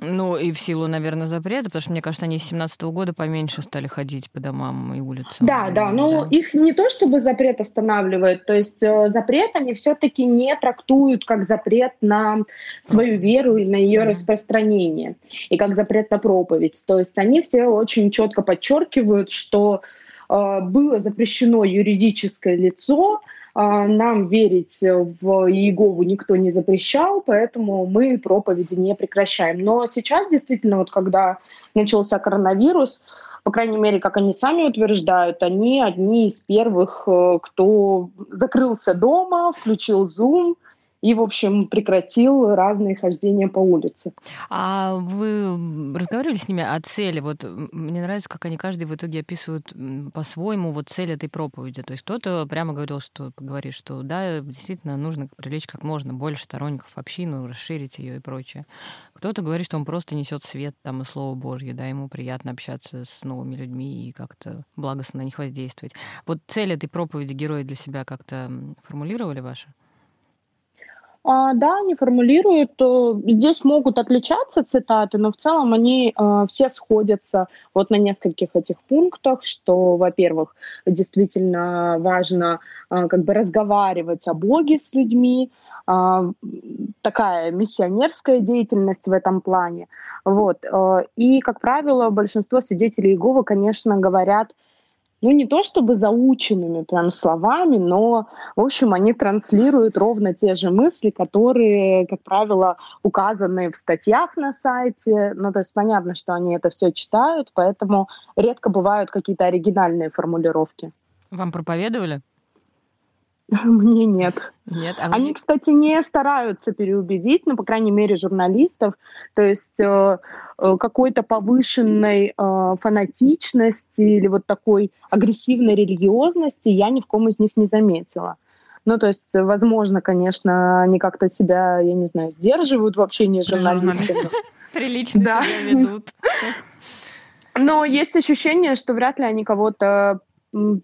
Ну, и в силу, наверное, запрета, потому что, мне кажется, они с 17 года поменьше стали ходить по домам и улицам. Да, да, но да. их не то чтобы запрет останавливает, то есть э, запрет они все-таки не трактуют как запрет на свою веру и на ее распространение, и как запрет на проповедь. То есть они все очень четко подчеркивают, что э, было запрещено юридическое лицо, нам верить в Иегову никто не запрещал, поэтому мы проповеди не прекращаем. Но сейчас действительно, вот когда начался коронавирус, по крайней мере, как они сами утверждают, они одни из первых, э, кто закрылся дома, включил Zoom, и, в общем, прекратил разные хождения по улице. А вы разговаривали с ними о цели? Вот мне нравится, как они каждый в итоге описывают по-своему вот цель этой проповеди. То есть кто-то прямо говорил, что говорит, что да, действительно нужно привлечь как можно больше сторонников общину, расширить ее и прочее. Кто-то говорит, что он просто несет свет там и слово Божье, да, ему приятно общаться с новыми людьми и как-то благостно на них воздействовать. Вот цель этой проповеди герои для себя как-то формулировали ваши? А, да, они формулируют. Здесь могут отличаться цитаты, но в целом они а, все сходятся вот на нескольких этих пунктах, что, во-первых, действительно важно а, как бы разговаривать о Боге с людьми, такая миссионерская деятельность в этом плане. Вот. И, как правило, большинство свидетелей Иеговы, конечно, говорят ну, не то чтобы заученными прям словами, но, в общем, они транслируют ровно те же мысли, которые, как правило, указаны в статьях на сайте. Ну, то есть понятно, что они это все читают, поэтому редко бывают какие-то оригинальные формулировки. Вам проповедовали? Мне нет. Нет, а Они, кстати, не стараются переубедить, ну, по крайней мере, журналистов. То есть э, э, какой-то повышенной э, фанатичности или вот такой агрессивной религиозности я ни в ком из них не заметила. Ну, то есть, возможно, конечно, они как-то себя, я не знаю, сдерживают в общении с журналистами. Прилично себя ведут. Но есть ощущение, что вряд ли они кого-то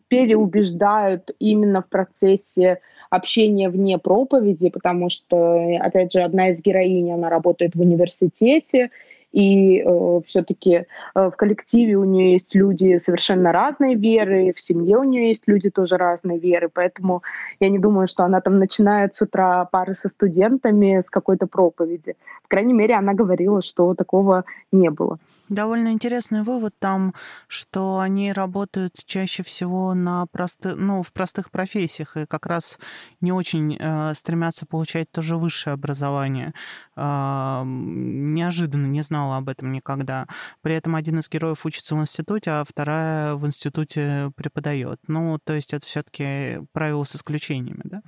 переубеждают именно в процессе общения вне проповеди, потому что, опять же, одна из героинь, она работает в университете, и э, все-таки э, в коллективе у нее есть люди совершенно разной веры, в семье у нее есть люди тоже разной веры, поэтому я не думаю, что она там начинает с утра пары со студентами с какой-то проповеди. По крайней мере, она говорила, что такого не было. Довольно интересный вывод там, что они работают чаще всего на просты, ну, в простых профессиях и как раз не очень э, стремятся получать тоже высшее образование. Э, неожиданно, не знала об этом никогда. При этом один из героев учится в институте, а вторая в институте преподает. Ну, то есть это все-таки правило с исключениями, да?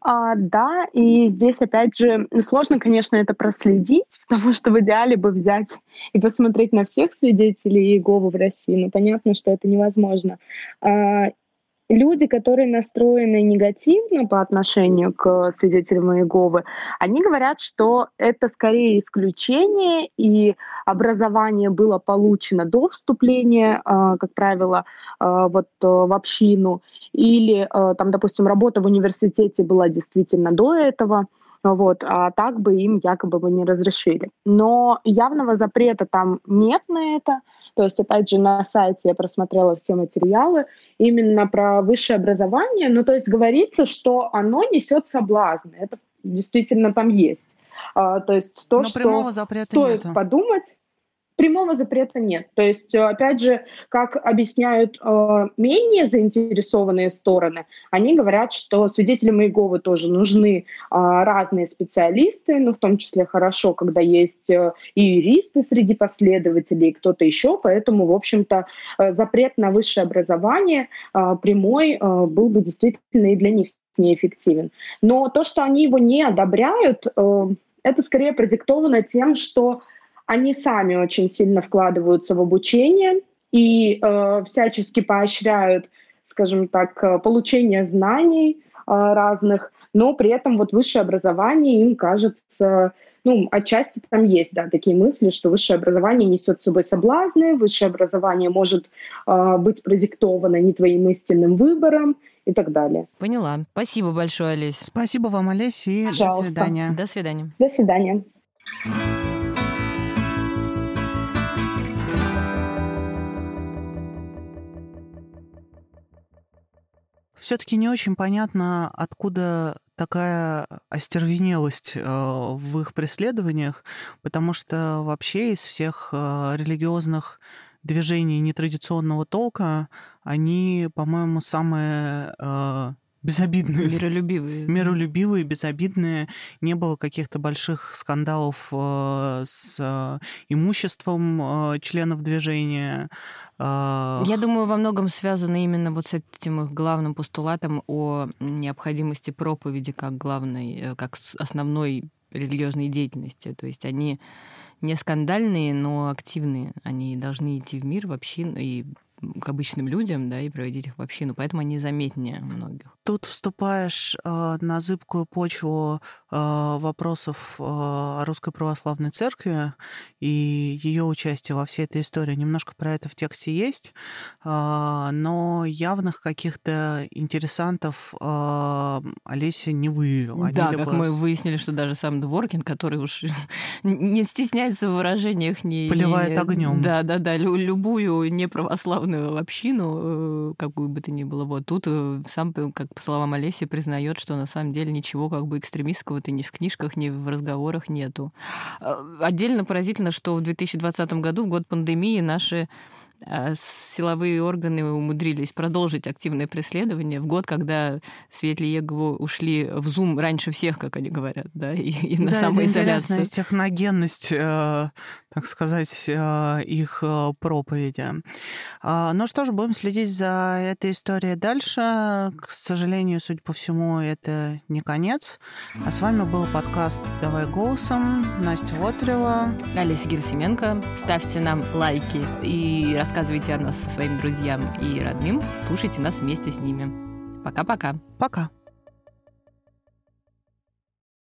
А, да, и здесь, опять же, сложно, конечно, это проследить, потому что в идеале бы взять и посмотреть на всех свидетелей Иеговы в России, но понятно, что это невозможно. А, люди, которые настроены негативно по отношению к свидетелям Иеговы, они говорят, что это скорее исключение, и образование было получено до вступления, а, как правило, а, вот э, в общину, или э, там, допустим, работа в университете была действительно до этого, вот, а так бы им якобы бы не разрешили. Но явного запрета там нет на это, то есть, опять же, на сайте я просмотрела все материалы именно про высшее образование. Ну, то есть говорится, что оно несет соблазн. Это действительно там есть. А, то есть то, Но что стоит нету. подумать прямого запрета нет. То есть, э, опять же, как объясняют э, менее заинтересованные стороны, они говорят, что свидетелям Иеговы тоже нужны э, разные специалисты, ну, в том числе хорошо, когда есть э, и юристы среди последователей, и кто-то еще, поэтому, в общем-то, э, запрет на высшее образование э, прямой э, был бы действительно и для них неэффективен. Но то, что они его не одобряют, э, это скорее продиктовано тем, что они сами очень сильно вкладываются в обучение и э, всячески поощряют, скажем так, э, получение знаний э, разных, но при этом вот высшее образование им кажется, ну, отчасти там есть, да, такие мысли, что высшее образование несет с собой соблазны, высшее образование может э, быть продиктовано не твоим истинным выбором и так далее. Поняла. Спасибо большое, Олесь. Спасибо вам, Олесь, и Пожалуйста. до свидания. До свидания. До свидания. Все-таки не очень понятно, откуда такая остервенелость э, в их преследованиях, потому что вообще из всех э, религиозных движений нетрадиционного толка они, по-моему, самые э, безобидные. Миролюбивые. Миролюбивые, безобидные. Не было каких-то больших скандалов э, с э, имуществом э, членов движения. Э... Я думаю, во многом связано именно вот с этим их главным постулатом о необходимости проповеди как главной, э, как основной религиозной деятельности. То есть они не скандальные, но активные. Они должны идти в мир, в общину и к обычным людям, да, и проводить их в общину, поэтому они заметнее многих. Тут вступаешь э, на зыбкую почву э, вопросов э, о Русской Православной Церкви и ее участие во всей этой истории. Немножко про это в тексте есть, но явных каких-то интересантов Олеся не выявил. Они да, как мы выяснили, что даже сам Дворкин, который уж не стесняется в выражениях, не... Поливает огнем. Да, да, да, любую неправославную православную общину, э, какую бы то ни было. Вот тут э, сам, как по словам Олеси, признает, что на самом деле ничего как бы экстремистского-то ни в книжках, ни в разговорах нету. Э, отдельно поразительно, что в 2020 году, в год пандемии, наши силовые органы умудрились продолжить активное преследование в год, когда Светли Егову ушли в Зум раньше всех, как они говорят, да, и, и на да, самоизоляцию. Интересная техногенность э, так сказать, э, их э, проповеди. А, ну что ж, будем следить за этой историей дальше. К сожалению, судя по всему, это не конец. А с вами был подкаст «Давай голосом». Настя Лотарева. Олеся Герсименко. Ставьте нам лайки и рассказывайте о нас своим друзьям и родным. Слушайте нас вместе с ними. Пока-пока. Пока. -пока. Пока.